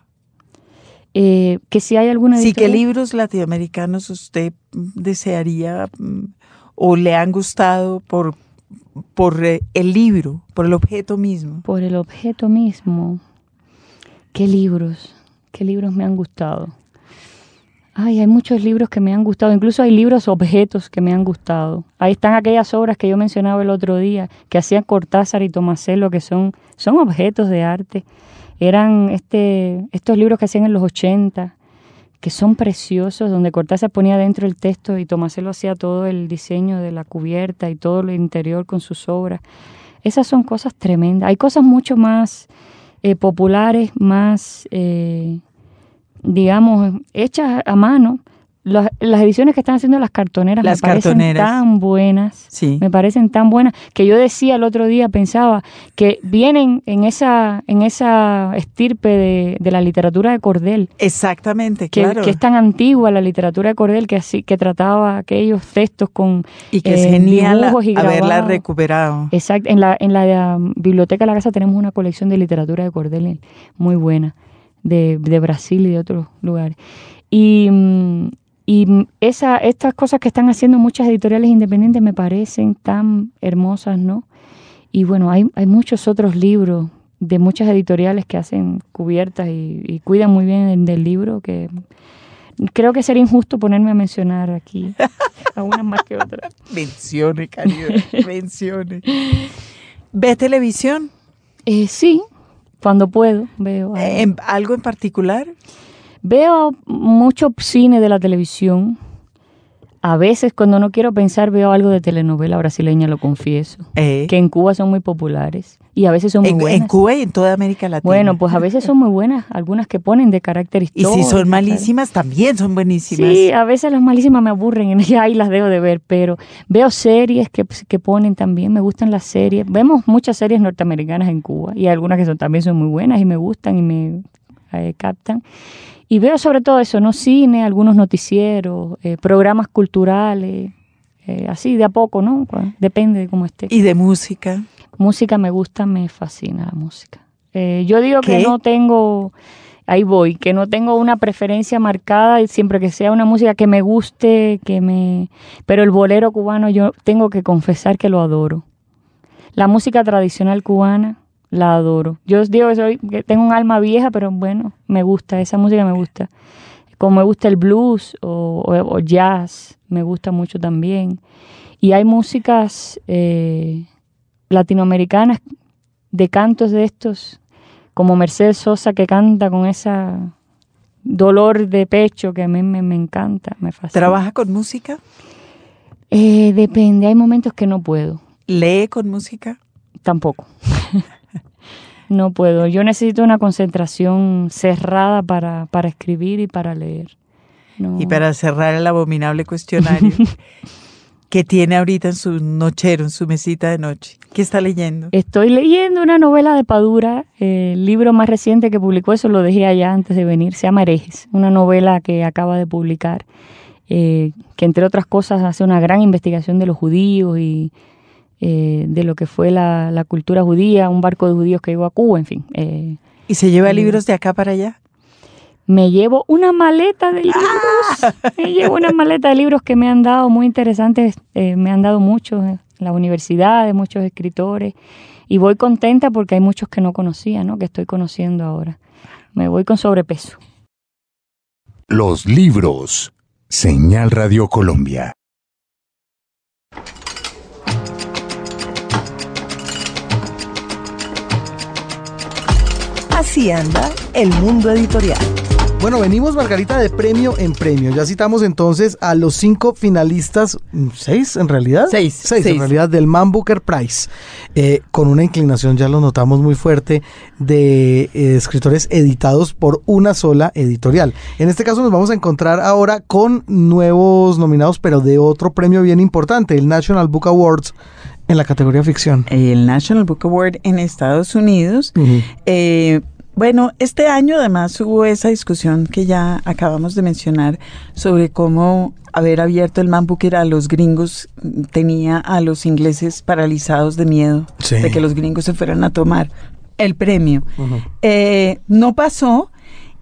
Eh, que si hay alguna Sí, ¿qué libros latinoamericanos usted desearía mm, o le han gustado por, por eh, el libro, por el objeto mismo? Por el objeto mismo. ¿Qué libros? ¿Qué libros me han gustado? Ay, hay muchos libros que me han gustado, incluso hay libros objetos que me han gustado. Ahí están aquellas obras que yo mencionaba el otro día, que hacían Cortázar y Tomasello, que son, son objetos de arte. Eran este, estos libros que hacían en los 80, que son preciosos, donde Cortázar ponía dentro el texto y Tomasello hacía todo el diseño de la cubierta y todo lo interior con sus obras. Esas son cosas tremendas. Hay cosas mucho más eh, populares, más... Eh, digamos, hechas a mano. Las, ediciones que están haciendo las cartoneras me parecen tan buenas, sí. me parecen tan buenas, que yo decía el otro día, pensaba que vienen en esa, en esa estirpe de, la literatura de Cordel. Exactamente, que, claro. Que es tan antigua la literatura de Cordel que así, que trataba aquellos textos con y que es eh, genial haberla recuperado. Exacto, en la, en la um, biblioteca de la casa tenemos una colección de literatura de Cordel muy buena de, de Brasil y de otros lugares. Y, mm, y esa, estas cosas que están haciendo muchas editoriales independientes me parecen tan hermosas, ¿no? Y bueno, hay, hay muchos otros libros de muchas editoriales que hacen cubiertas y, cuidan muy bien del libro que creo que sería injusto ponerme a mencionar aquí a unas más que otras. Mencione, cariño, mencione. ¿Ves televisión? Eh, sí, cuando puedo, veo. Algo. ¿Algo en particular? Veo mucho cine de la televisión. A veces cuando no quiero pensar veo algo de telenovela brasileña, lo confieso. Eh. Que en Cuba son muy populares y a veces son muy buenas. En Cuba y en toda América Latina. Bueno, pues a veces son muy buenas, algunas que ponen de carácter histórico. Y si son malísimas, también son buenísimas. Sí, a veces las malísimas me aburren y ahí las dejo de ver, pero veo series que, que ponen también, me gustan las series. Vemos muchas series norteamericanas en Cuba y algunas que son, también son muy buenas y me gustan y me eh, captan. Y veo sobre todo eso, ¿no? Cine, algunos noticieros, eh, programas culturales, eh, así de a poco, ¿no? Depende de cómo esté. ¿Y de música? Música me gusta, me fascina la música. Eh, yo digo que no tengo, ahí voy, que no tengo una preferencia marcada, siempre que sea una música que me guste, que me... Pero el bolero cubano yo tengo que confesar que lo adoro. La música tradicional cubana la adoro. Yo os digo que, soy, que tengo un alma vieja, pero bueno, me gusta, esa música me gusta. Como me gusta el blues o, jazz, me gusta mucho también. Y hay músicas eh, latinoamericanas de cantos de estos, como Mercedes Sosa que canta con esa dolor de pecho que a mí me, encanta, me fascina. ¿Trabaja con música? Eh, depende, hay momentos que no puedo. ¿Lee con música? Tampoco. No puedo. Yo necesito una concentración cerrada para, para escribir y para leer. Y para cerrar el abominable cuestionario que tiene ahorita en su nochero, en su mesita de noche. ¿Qué está leyendo? Estoy leyendo una novela de Padura, el libro más reciente que publicó, eso lo dejé allá antes de venir, se llama Herejes, una novela que acaba de publicar, eh, que entre otras cosas hace una gran investigación de los judíos y eh, de lo que fue la, cultura judía, un barco de judíos que llegó a Cuba, en fin. Eh, ¿Y se lleva libros de acá para allá? Me llevo una maleta de libros, ¡Ah! me llevo una maleta de libros que me han dado muy interesantes, eh, me han dado muchos en la universidad, de muchos escritores, y voy contenta porque hay muchos que no conocía, ¿no? que estoy conociendo ahora. Me voy con sobrepeso. Los libros. Señal Radio Colombia. Así anda el mundo editorial. Bueno, venimos, Margarita, de premio en premio. Ya citamos entonces a los cinco finalistas, mm, seis en realidad. Seis. Seis, en realidad, del Man Booker Prize. Eh, con una inclinación, ya lo notamos muy fuerte, de eh, escritores editados por una sola editorial. En este caso nos vamos a encontrar ahora con nuevos nominados, pero de otro premio bien importante, el National Book Awards en la categoría ficción. El National Book Award en Estados Unidos Bueno, este año además hubo esa discusión que ya acabamos de mencionar sobre cómo haber abierto el Man Booker a los gringos tenía a los ingleses paralizados de miedo de que los gringos se fueran a tomar el premio. Eh, no pasó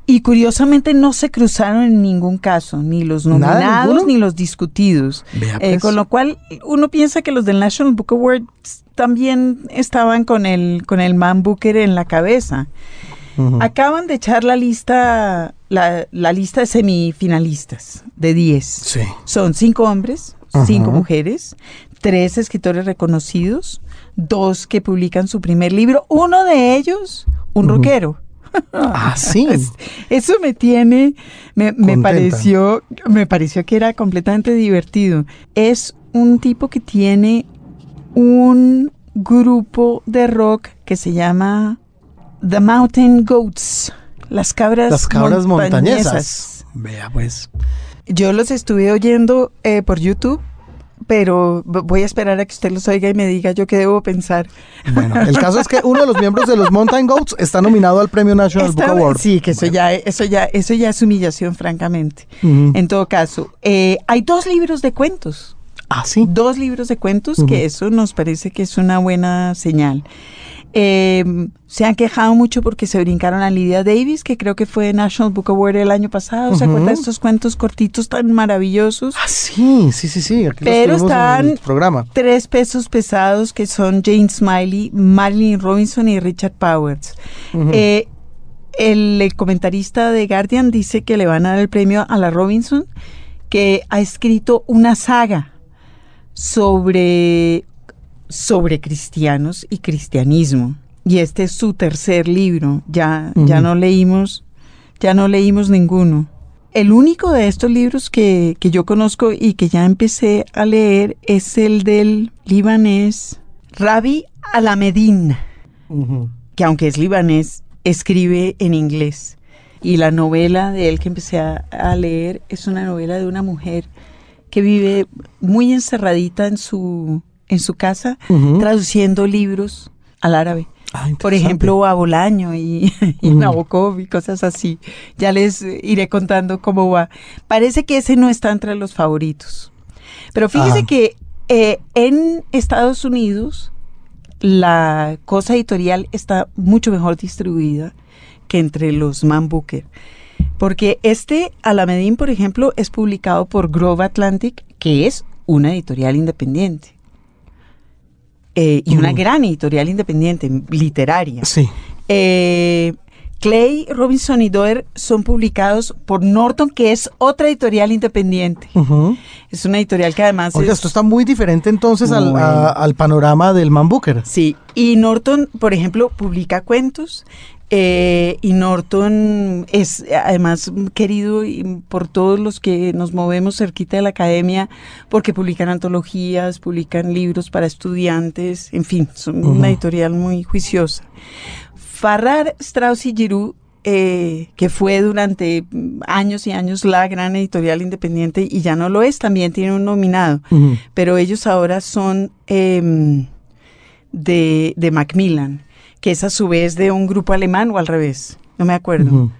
y curiosamente no se cruzaron en ningún caso, ni los nominados ni los discutidos. Eh, pues. con lo cual uno piensa que los del National Book Award también estaban con el, con el Man Booker en la cabeza. Acaban de echar la lista, la, lista de semifinalistas de 10. Son cinco hombres, cinco mujeres, tres escritores reconocidos, dos que publican su primer libro, uno de ellos, un rockero. Ah, sí. Eso me tiene, me, me, pareció, me pareció que era completamente divertido. Es un tipo que tiene un grupo de rock que se llama The Mountain Goats, las cabras, las cabras montañesas. Vea pues. Yo los estuve oyendo eh, por YouTube pero voy a esperar a que usted los oiga y me diga yo qué debo pensar. Bueno, el caso es que uno de los miembros de los Mountain Goats está nominado al Premio National Book Award. Sí, que eso ya, eso ya, eso ya es humillación, francamente. En todo caso, eh, hay dos libros de cuentos. Ah, sí. Dos libros de cuentos, que eso nos parece que es una buena señal. Eh, se han quejado mucho porque se brincaron a Lydia Davis, que creo que fue National Book Award el año pasado. ¿Se acuerdan de estos cuentos cortitos tan maravillosos? Ah, sí, sí, sí, sí. Pero están programa. tres pesos pesados que son Jane Smiley, Marilyn Robinson y Richard Powers. Eh, el, comentarista de Guardian dice que le van a dar el premio a la Robinson, que ha escrito una saga sobre sobre cristianos y cristianismo. Y este es su tercer libro. Ya, ya no leímos, ya no leímos ninguno. El único de estos libros que, yo conozco y que ya empecé a leer es el del libanés Rabi Alamedin, que aunque es libanés, escribe en inglés. Y la novela de él que empecé a leer es una novela de una mujer que vive muy encerradita en su en su casa traduciendo libros al árabe. Ah, Por ejemplo, a Bolaño y, y Nabokov y cosas así. Ya les iré contando cómo va. Parece que ese no está entre los favoritos. Pero fíjese ah. que eh, en Estados Unidos la cosa editorial está mucho mejor distribuida que entre los Man Booker. Porque este Alamedín, por ejemplo, es publicado por Grove Atlantic, que es una editorial independiente. Eh, y una gran editorial independiente, literaria. Sí. Eh, Clay, Robinson y Doer son publicados por Norton, que es otra editorial independiente. Es una editorial que además. Oiga, esto está muy diferente entonces al, al, panorama del Man Booker. Sí, y Norton, por ejemplo, publica cuentos, eh, y Norton es además querido por todos los que nos movemos cerquita de la academia porque publican antologías, publican libros para estudiantes, en fin, son una editorial muy juiciosa. Farrar, Strauss y Giroux eh, que fue durante años y años la gran editorial independiente y ya no lo es, también tiene un nominado, pero ellos ahora son em, de, de Macmillan que es a su vez de un grupo alemán o al revés, no me acuerdo.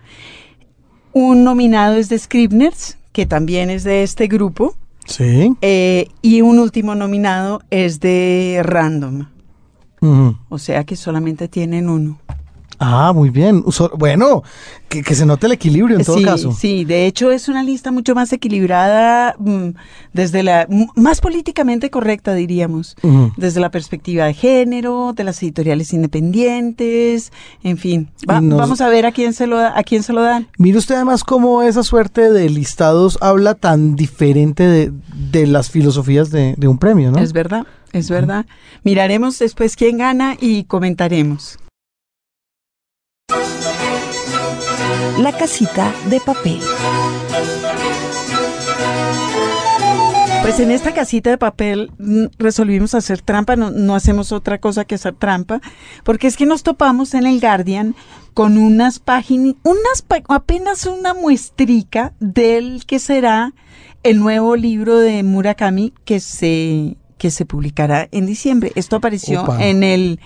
Un nominado es de Scribners, que también es de este grupo. Sí. Eh, y un último nominado es de Random. O sea que solamente tienen uno. Ah, muy bien. Bueno, que, se note el equilibrio en todo caso. Sí, de hecho es una lista mucho más equilibrada mm, desde la más políticamente correcta diríamos, desde la perspectiva de género, de las editoriales independientes, en fin. vamos a ver a quién se lo a quién se lo dan. Mire usted además cómo esa suerte de listados habla tan diferente de, las filosofías de, de, un premio, ¿no? Es verdad, es verdad. Miraremos después quién gana y comentaremos. La casita de papel. Pues en esta casita de papel mm, resolvimos hacer trampa, no, hacemos otra cosa que hacer trampa, porque es que nos topamos en el Guardian con unas páginas, unas apenas una muestrica del que será el nuevo libro de Murakami que se que se publicará en diciembre. Esto apareció en el,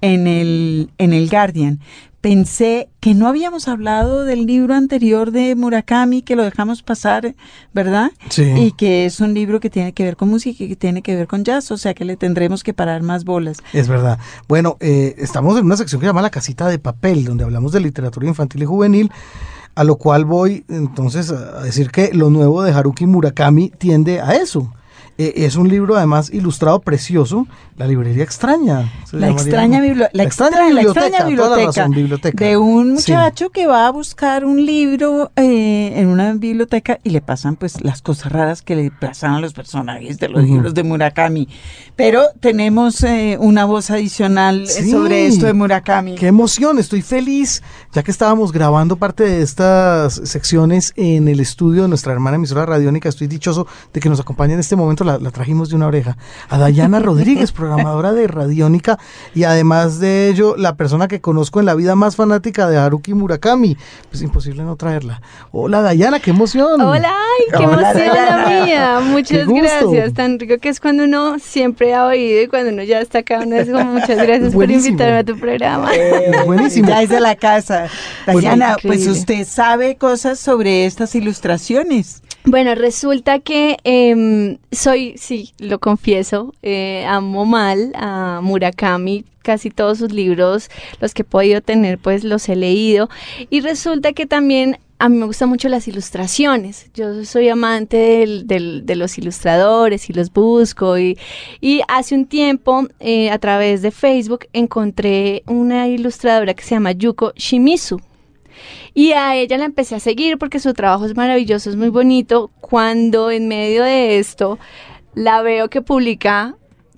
en el, en el Guardian pensé que no habíamos hablado del libro anterior de Murakami, que lo dejamos pasar, ¿verdad? Sí. Y que es un libro que tiene que ver con música y que tiene que ver con jazz, o sea que le tendremos que parar más bolas. Es verdad. Bueno, eh, estamos en una sección que se llama La Casita de Papel, donde hablamos de literatura infantil y juvenil, a lo cual voy entonces a decir que lo nuevo de Haruki Murakami tiende a eso eh, es un libro además ilustrado precioso, La librería extraña. La extraña, la, extraña, biblioteca, de un muchacho que va a buscar un libro eh, en una biblioteca y le pasan pues las cosas raras que le pasan a los personajes de los libros de Murakami. Pero tenemos eh, una voz adicional sobre esto de Murakami. Qué emoción, estoy feliz, ya que estábamos grabando parte de estas secciones en el estudio de nuestra hermana emisora radiónica, estoy dichoso de que nos acompañe en este momento la, trajimos de una oreja. A Dayana Rodríguez, programadora de Radiónica, y además de ello, la persona que conozco en la vida más fanática de Haruki Murakami. Pues imposible no traerla. Hola Dayana, qué emoción. Hola, qué emoción la mía. Muchas gracias. Tan rico que es cuando uno siempre ha oído y cuando uno ya está acá, uno es como muchas gracias por invitarme a tu programa. Eh, buenísimo. Ya es de la casa. Dayana, pues usted sabe cosas sobre estas ilustraciones. Bueno, resulta que em, soy, sí, lo confieso, eh, amo mal a Murakami, casi todos sus libros, los que he podido tener, pues los he leído. Y resulta que también a mí me gustan mucho las ilustraciones. Yo soy amante de los ilustradores y los busco. Y, hace un tiempo, eh, a través de Facebook, encontré una ilustradora que se llama Yuko Shimizu. Y a ella la empecé a seguir porque su trabajo es maravilloso, es muy bonito. Cuando en medio de esto la veo que publica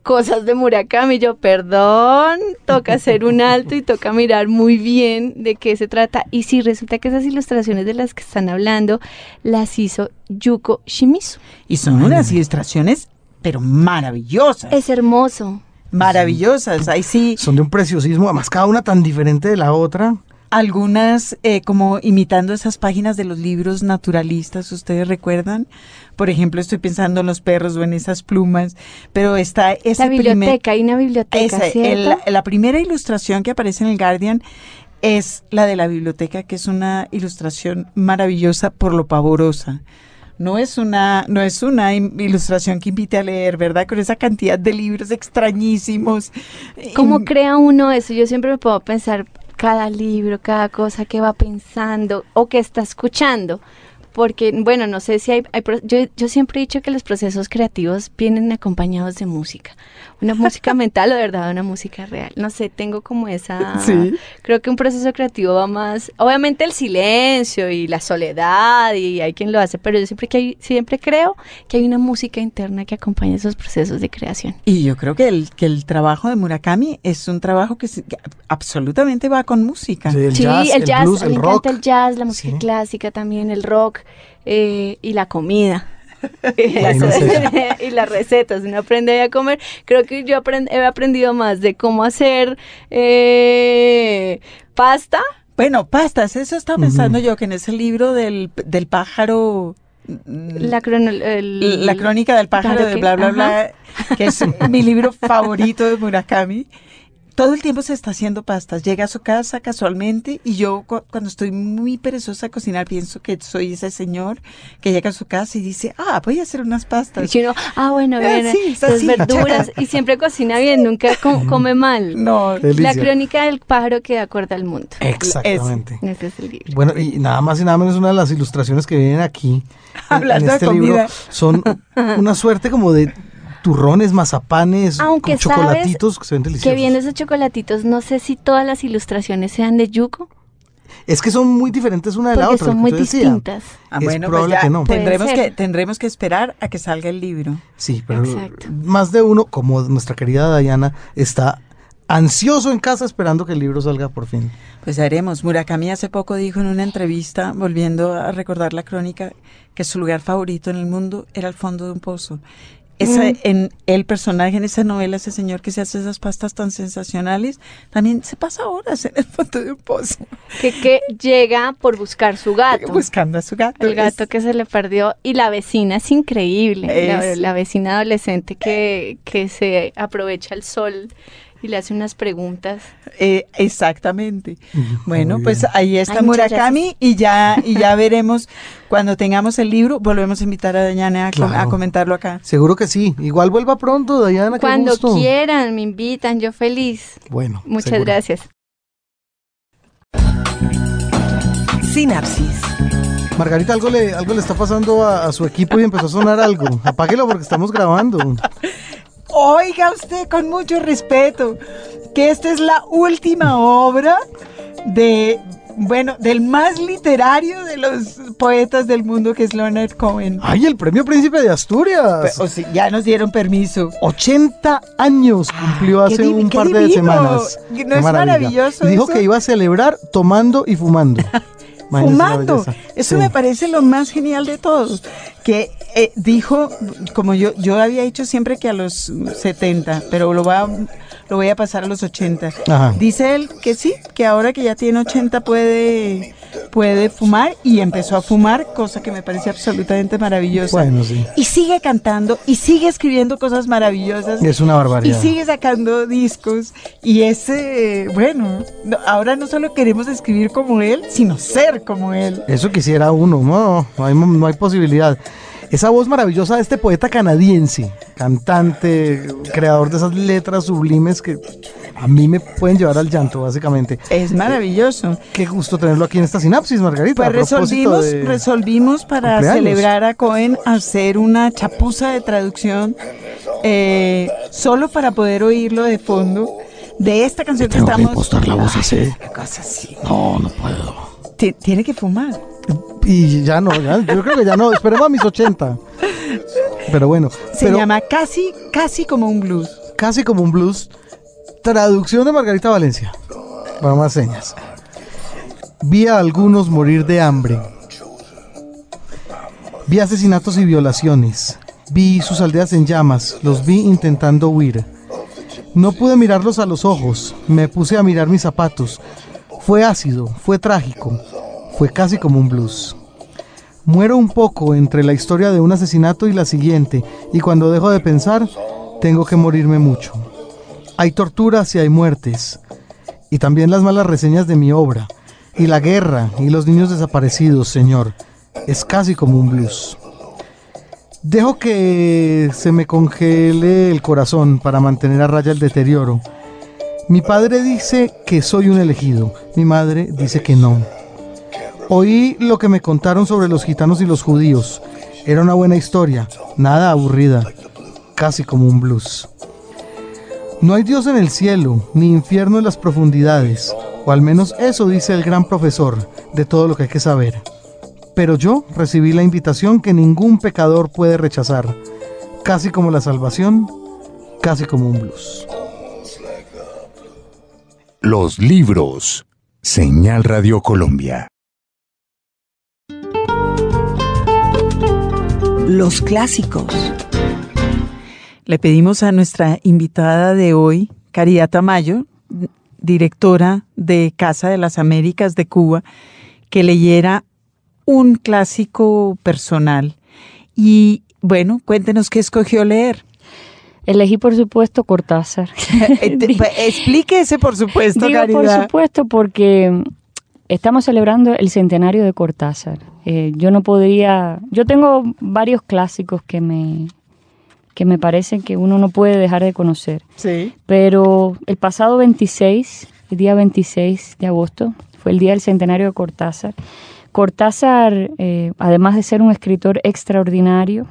cosas de Murakami, yo, perdón, toca hacer un alto y toca mirar muy bien de qué se trata. Y sí, resulta que esas ilustraciones de las que están hablando las hizo Yuko Shimizu. Y son unas ilustraciones, pero maravillosas. Es hermoso. Maravillosas, ahí sí. Son de un preciosismo, además cada una tan diferente de la otra algunas eh, como imitando esas páginas de los libros naturalistas, ¿ustedes recuerdan? Por ejemplo, estoy pensando en los perros o en esas plumas, pero está esa La biblioteca, hay una biblioteca, la primera ilustración que aparece en el Guardian es la de la biblioteca, que es una ilustración maravillosa por lo pavorosa no es una no es una ilustración que invite a leer, ¿verdad? Con esa cantidad de libros extrañísimos. ¿Cómo crea uno eso? Yo siempre me puedo pensar, cada libro, cada cosa que va pensando o que está escuchando. Porque, bueno, no sé si hay, yo, yo, siempre he dicho que los procesos creativos vienen acompañados de música, una música mental o de verdad una música real, no sé, tengo como esa, creo que un proceso creativo va más, obviamente el silencio y la soledad y hay quien lo hace, pero yo siempre, que hay, siempre creo que hay una música interna que acompaña esos procesos de creación. Y yo creo que el, que el trabajo de Murakami es un trabajo que, absolutamente va con música. Sí, el jazz, el, jazz, me encanta el jazz, la música clásica también, el rock. Eh, y la comida. y las recetas, uno aprende a comer. Creo que yo he aprendido más de cómo hacer eh, pasta. Bueno, pastas, eso estaba pensando yo, que en ese libro del, del pájaro... La, la crónica del pájaro de bla, bla, bla, que es mi libro favorito de Murakami todo el tiempo se está haciendo pastas. Llega a su casa casualmente y yo cuando estoy muy perezosa a cocinar pienso que soy ese señor que llega a su casa y dice, ah, voy a hacer unas pastas. Y uno, ah, bueno, bien, ah, las verduras y siempre cocina bien, nunca come mal. No, La crónica del pájaro que acuerda al mundo. Exactamente. Ese, es el libro. Bueno, y nada más y nada menos una de las ilustraciones que vienen aquí en, este libro son una suerte como de turrones, mazapanes, Aunque chocolatitos que se ven deliciosos. Que bien esos chocolatitos, no sé si todas las ilustraciones sean de Yuko. Es que son muy diferentes una de la otra. son muy distintas. Ah, bueno, pues ya Tendremos que, tendremos que esperar a que salga el libro. Sí, pero más de uno, como nuestra querida Diana, está ansioso en casa esperando que el libro salga por fin. Pues haremos. Murakami hace poco dijo en una entrevista, volviendo a recordar la crónica, que su lugar favorito en el mundo era el fondo de un pozo esa, en el personaje en esa novela, ese señor que se hace esas pastas tan sensacionales, también se pasa horas en el fondo de un pozo. Que, que llega por buscar su gato. Buscando a su gato. El gato que se le perdió. Y la vecina es increíble. La, vecina adolescente que, que se aprovecha el sol y le hace unas preguntas. Eh, exactamente. Bueno, pues ahí está Murakami y ya, y ya veremos cuando tengamos el libro, volvemos a invitar a Dayana a, comentarlo acá. Seguro que sí. Igual vuelva pronto, Dayana. Cuando quieran, me invitan, yo feliz. Bueno. Muchas gracias. Sinapsis. Margarita, algo le, algo le está pasando a, a su equipo y empezó a sonar algo. Apáguelo porque estamos grabando. Oiga usted con mucho respeto que esta es la última obra de bueno, del más literario de los poetas del mundo que es Leonard Cohen. ¡Ay, el premio Príncipe de Asturias! o ya nos dieron permiso. 80 años cumplió hace un par de semanas. ¿No es maravilloso? Y dijo que iba a celebrar tomando y fumando. fumando. Eso me parece lo más genial de todo. Que eh, dijo, como yo, yo había dicho siempre que a los 70, pero lo va lo voy a pasar a los 80. Dice él que sí, que ahora que ya tiene 80 puede, puede fumar y empezó a fumar, cosa que me parece absolutamente maravillosa. Bueno, sí. Y sigue cantando y sigue escribiendo cosas maravillosas. Es una barbaridad. Y sigue sacando discos y ese, bueno, ahora no solo queremos escribir como él, sino ser como él. Eso quisiera uno, no, no hay, no hay posibilidad esa voz maravillosa de este poeta canadiense, cantante, creador de esas letras sublimes que a mí me pueden llevar al llanto, básicamente. Es maravilloso. Qué gusto tenerlo aquí en esta sinapsis, Margarita. Pues resolvimos, resolvimos para celebrar a Cohen hacer una chapuza de traducción eh, solo para poder oírlo de fondo de esta canción que estamos. Que la voz así. así. No, no puedo. tiene que fumar. Y ya no, yo creo que ya no, esperemos a mis 80. Pero bueno. Se llama casi, casi como un blues. Casi como un blues. Traducción de Margarita Valencia. Para más señas. Vi a algunos morir de hambre. Vi asesinatos y violaciones. Vi sus aldeas en llamas. Los vi intentando huir. No pude mirarlos a los ojos. Me puse a mirar mis zapatos. Fue ácido, fue trágico fue casi como un blues. Muero un poco entre la historia de un asesinato y la siguiente, y cuando dejo de pensar, tengo que morirme mucho. Hay torturas y hay muertes, y también las malas reseñas de mi obra, y la guerra y los niños desaparecidos, Señor. Es casi como un blues. Dejo que se me congele el corazón para mantener a raya el deterioro. Mi padre dice que soy un elegido, mi madre dice que no. Oí lo que me contaron sobre los gitanos y los judíos. Era una buena historia, nada aburrida, casi como un blues. No hay Dios en el cielo, ni infierno en las profundidades, o al menos eso dice el gran profesor de todo lo que hay que saber. Pero yo recibí la invitación que ningún pecador puede rechazar, casi como la salvación, casi como un blues. Los libros. Señal Radio Colombia. Los clásicos. Le pedimos a nuestra invitada de hoy, Caridad Tamayo, directora de Casa de las Américas de Cuba, que leyera un clásico personal. Y bueno, cuéntenos qué escogió leer. Elegí, por supuesto, Cortázar. Explíquese, por supuesto, Digo, por supuesto, porque estamos celebrando el centenario de Cortázar. Eh, yo no podría, yo tengo varios clásicos que me, que me parecen que uno no puede dejar de conocer. Sí. Pero el pasado 26, el día 26 de agosto, fue el día del centenario de Cortázar. Cortázar, eh, además de ser un escritor extraordinario,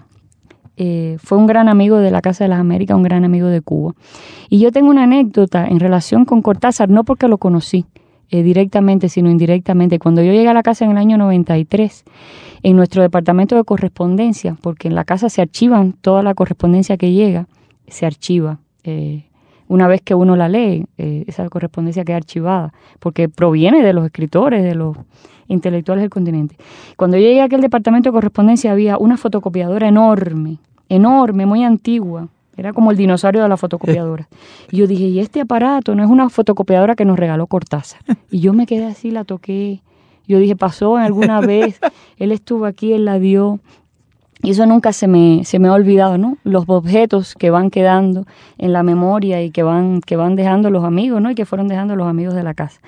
eh, fue un gran amigo de la Casa de las Américas, un gran amigo de Cuba. Y yo tengo una anécdota en relación con Cortázar, no porque lo conocí, eh, directamente, sino indirectamente. Cuando yo llegué a la casa en el año 93, en nuestro departamento de correspondencia, porque en la casa se archivan toda la correspondencia que llega, se archiva. Eh, una vez que uno la lee, eh, esa correspondencia queda archivada, porque proviene de los escritores, de los intelectuales del continente. Cuando yo llegué a aquel departamento de correspondencia había una fotocopiadora enorme enorme, muy antigua. Era como el dinosaurio de la fotocopiadora. Y yo dije, ¿y este aparato no es una fotocopiadora que nos regaló Cortázar? Y yo me quedé así, la toqué. Yo dije, pasó alguna vez, él estuvo aquí, él la dio. Y eso nunca se me, se me ha olvidado, ¿no? Los objetos que van quedando en la memoria y que van, que van dejando los amigos, ¿no? Y que fueron dejando los amigos de la casa.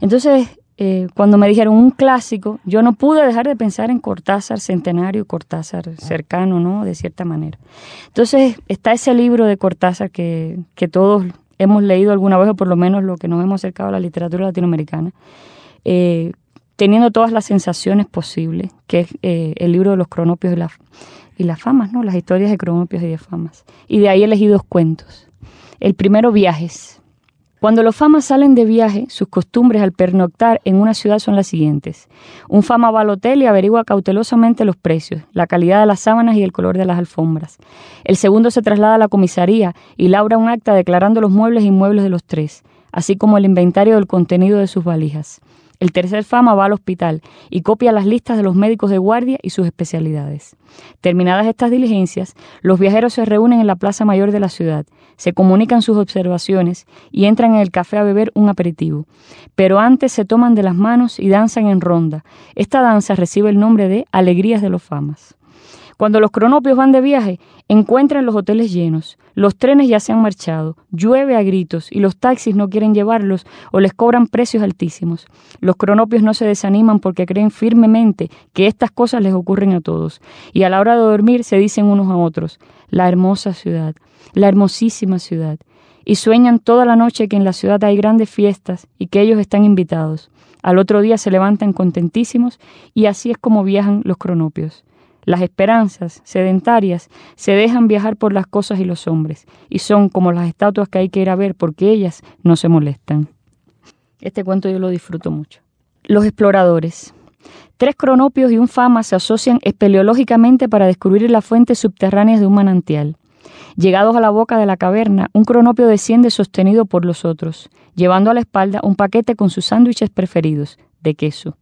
Entonces, eh, cuando me dijeron un clásico, yo no pude dejar de pensar en Cortázar centenario, Cortázar cercano, ¿no? De cierta manera. Entonces, está ese libro de Cortázar que, que todos hemos leído alguna vez, o por lo menos lo que nos hemos acercado a la literatura latinoamericana. Eh, teniendo todas las sensaciones posibles, que es eh, el libro de los cronopios y, la, y las famas, ¿no? las historias de cronopios y de famas. Y de ahí elegí dos cuentos. El primero, Viajes. Cuando los famas salen de viaje, sus costumbres al pernoctar en una ciudad son las siguientes. Un fama va al hotel y averigua cautelosamente los precios, la calidad de las sábanas y el color de las alfombras. El segundo se traslada a la comisaría y labra un acta declarando los muebles e inmuebles de los tres, así como el inventario del contenido de sus valijas. El tercer fama va al hospital y copia las listas de los médicos de guardia y sus especialidades. Terminadas estas diligencias, los viajeros se reúnen en la plaza mayor de la ciudad, se comunican sus observaciones y entran en el café a beber un aperitivo. Pero antes se toman de las manos y danzan en ronda. Esta danza recibe el nombre de Alegrías de los Famas. Cuando los cronopios van de viaje, encuentran los hoteles llenos, los trenes ya se han marchado, llueve a gritos y los taxis no quieren llevarlos o les cobran precios altísimos. Los cronopios no se desaniman porque creen firmemente que estas cosas les ocurren a todos y a la hora de dormir se dicen unos a otros, la hermosa ciudad, la hermosísima ciudad, y sueñan toda la noche que en la ciudad hay grandes fiestas y que ellos están invitados. Al otro día se levantan contentísimos y así es como viajan los cronopios. Las esperanzas sedentarias se dejan viajar por las cosas y los hombres, y son como las estatuas que hay que ir a ver porque ellas no se molestan. Este cuento yo lo disfruto mucho. Los exploradores. Tres cronopios y un fama se asocian espeleológicamente para descubrir las fuentes subterráneas de un manantial. Llegados a la boca de la caverna, un cronopio desciende sostenido por los otros, llevando a la espalda un paquete con sus sándwiches preferidos, de queso.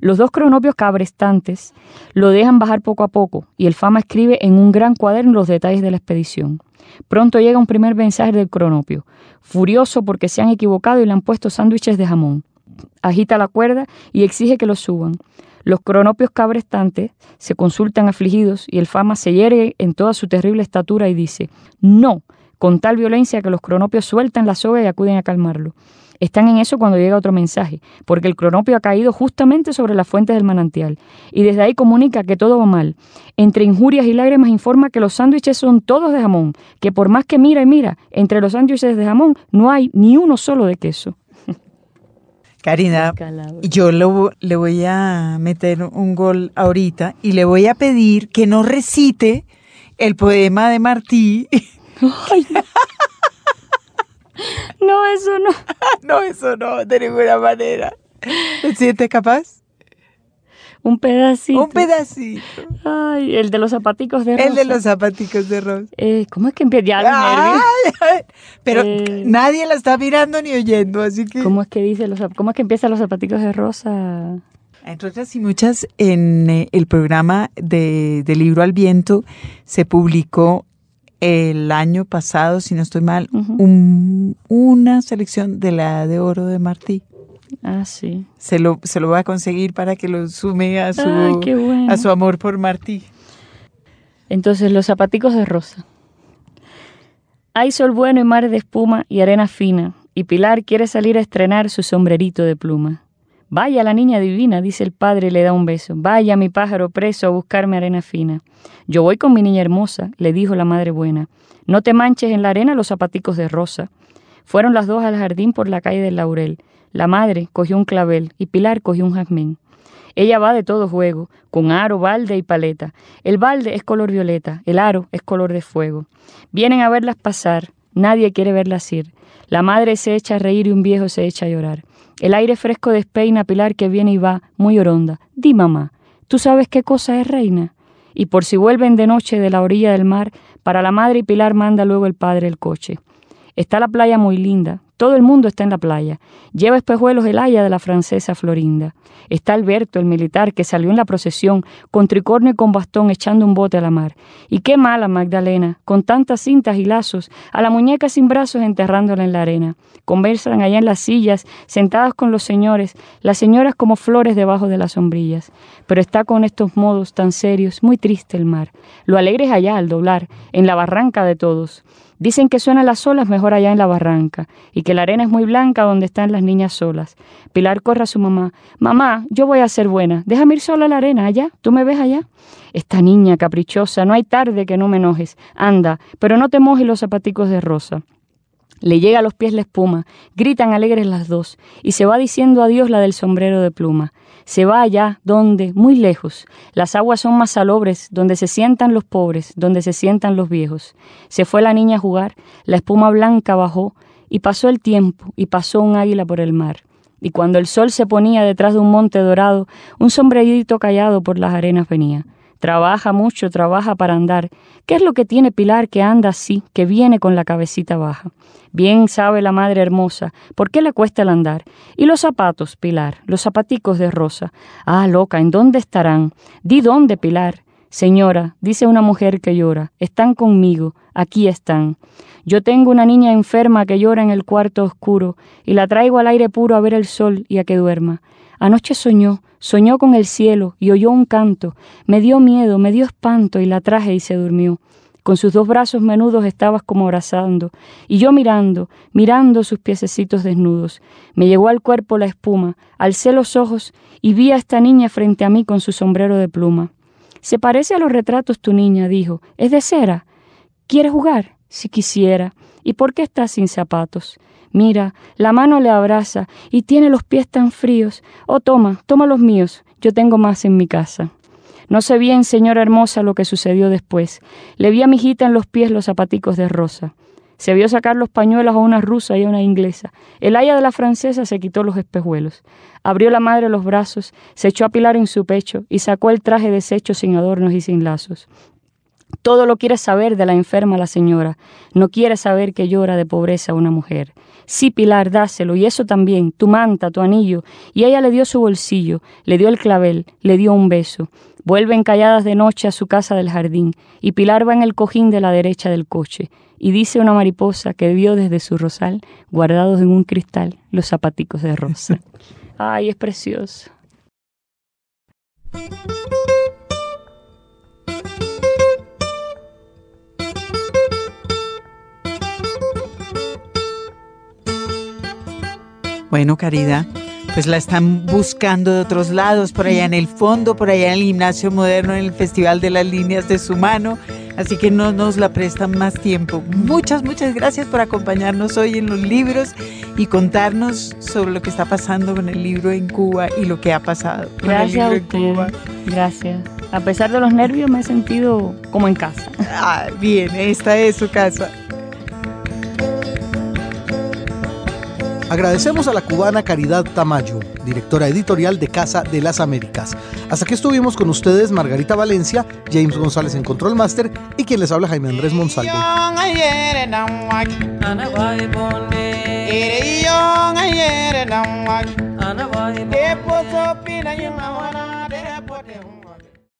Los dos cronopios cabrestantes lo dejan bajar poco a poco y el Fama escribe en un gran cuaderno los detalles de la expedición. Pronto llega un primer mensaje del cronopio, furioso porque se han equivocado y le han puesto sándwiches de jamón. Agita la cuerda y exige que lo suban. Los cronopios cabrestantes se consultan afligidos y el Fama se yergue en toda su terrible estatura y dice, no, con tal violencia que los cronopios sueltan la soga y acuden a calmarlo. Están en eso cuando llega otro mensaje, porque el cronopio ha caído justamente sobre las fuentes del manantial, y desde ahí comunica que todo va mal. Entre injurias y lágrimas informa que los sándwiches son todos de jamón, que por más que mira y mira, entre los sándwiches de jamón no hay ni uno solo de queso. Karina, yo le voy a meter un gol ahorita y le voy a pedir que no recite el poema de Martí. No, eso no. no, eso no, de ninguna manera. ¿Te sientes capaz? Un pedacito. Un pedacito. Ay, el de los zapaticos de rosa. El de los zapaticos de rosa. Eh, ¿Cómo es que empieza? Ya Pero eh, nadie la está mirando ni oyendo, así que... ¿Cómo es que dice los cómo es que empieza los zapaticos de rosa? Entre otras y muchas, en eh, el programa de, de Libro al Viento se publicó el año pasado, si no estoy mal, una selección de la de oro de Martí. Ah, sí. Se lo, se lo voy a conseguir para que lo sume a su, a su amor por Martí. Entonces, los zapaticos de rosa. Hay sol bueno y mar de espuma y arena fina, y Pilar quiere salir a estrenar su sombrerito de pluma. Vaya la niña divina, dice el padre y le da un beso. Vaya mi pájaro preso a buscarme arena fina. Yo voy con mi niña hermosa, le dijo la madre buena. No te manches en la arena los zapaticos de rosa. Fueron las dos al jardín por la calle del Laurel. La madre cogió un clavel y Pilar cogió un jazmín. Ella va de todo juego, con aro, balde y paleta. El balde es color violeta, el aro es color de fuego. Vienen a verlas pasar, nadie quiere verlas ir. La madre se echa a reír y un viejo se echa a llorar. El aire fresco despeina Pilar que viene y va, muy oronda. Di, mamá, ¿tú sabes qué cosa es reina? Y por si vuelven de noche de la orilla del mar, para la madre y Pilar manda luego el padre el coche. Está la playa muy linda, todo el mundo está en la playa. Lleva espejuelos el haya de la francesa Florinda. Está Alberto, el militar, que salió en la procesión, con tricornio y con bastón, echando un bote a la mar. Y qué mala Magdalena, con tantas cintas y lazos, a la muñeca sin brazos enterrándola en la arena. Conversan allá en las sillas, sentadas con los señores, las señoras como flores debajo de las sombrillas. Pero está con estos modos tan serios, muy triste el mar. Lo alegre es allá al doblar, en la barranca de todos. Dicen que suenan las olas mejor allá en la barranca y que la arena es muy blanca donde están las niñas solas. Pilar corre a su mamá. Mamá, yo voy a ser buena. Déjame ir sola a la arena allá. ¿Tú me ves allá? Esta niña caprichosa, no hay tarde que no me enojes. Anda, pero no te mojes los zapaticos de rosa. Le llega a los pies la espuma, gritan alegres las dos, y se va diciendo adiós la del sombrero de pluma. Se va allá, donde, muy lejos, las aguas son más salobres, donde se sientan los pobres, donde se sientan los viejos. Se fue la niña a jugar, la espuma blanca bajó, y pasó el tiempo, y pasó un águila por el mar. Y cuando el sol se ponía detrás de un monte dorado, un sombrerito callado por las arenas venía. Trabaja mucho, trabaja para andar. ¿Qué es lo que tiene Pilar que anda así, que viene con la cabecita baja? Bien sabe la madre hermosa, ¿por qué le cuesta el andar? Y los zapatos, Pilar, los zapaticos de rosa. Ah, loca, ¿en dónde estarán? Di dónde, Pilar. Señora, dice una mujer que llora, están conmigo, aquí están. Yo tengo una niña enferma que llora en el cuarto oscuro, y la traigo al aire puro a ver el sol y a que duerma. Anoche soñó, soñó con el cielo y oyó un canto, me dio miedo, me dio espanto y la traje y se durmió. Con sus dos brazos menudos estabas como abrazando, y yo mirando, mirando sus piececitos desnudos. Me llegó al cuerpo la espuma, alcé los ojos y vi a esta niña frente a mí con su sombrero de pluma. Se parece a los retratos tu niña, dijo. ¿Es de cera? ¿Quieres jugar? Si quisiera. ¿Y por qué estás sin zapatos? Mira, la mano le abraza y tiene los pies tan fríos. Oh, toma, toma los míos. Yo tengo más en mi casa. No sé bien, señora hermosa, lo que sucedió después. Le vi a mi hijita en los pies los zapaticos de rosa. Se vio sacar los pañuelos a una rusa y a una inglesa. El haya de la francesa se quitó los espejuelos. Abrió la madre los brazos, se echó a Pilar en su pecho y sacó el traje deshecho sin adornos y sin lazos. Todo lo quiere saber de la enferma la señora. No quiere saber que llora de pobreza una mujer. Sí, Pilar, dáselo, y eso también, tu manta, tu anillo. Y ella le dio su bolsillo, le dio el clavel, le dio un beso. Vuelven calladas de noche a su casa del jardín, y Pilar va en el cojín de la derecha del coche, y dice una mariposa que vio desde su rosal, guardados en un cristal, los zapaticos de rosa. Ay, es precioso. Bueno, Caridad, pues la están buscando de otros lados, por allá en el fondo, por allá en el gimnasio moderno, en el Festival de las Líneas de su mano. Así que no nos la prestan más tiempo. Muchas, muchas gracias por acompañarnos hoy en los libros y contarnos sobre lo que está pasando con el libro en Cuba y lo que ha pasado. Gracias a usted. Gracias. A pesar de los nervios me he sentido como en casa. Ah, bien, esta es su casa. Agradecemos a la cubana Caridad Tamayo, directora editorial de Casa de las Américas. Hasta aquí estuvimos con ustedes Margarita Valencia, James González en Control Master y quien les habla Jaime Andrés Monsalve.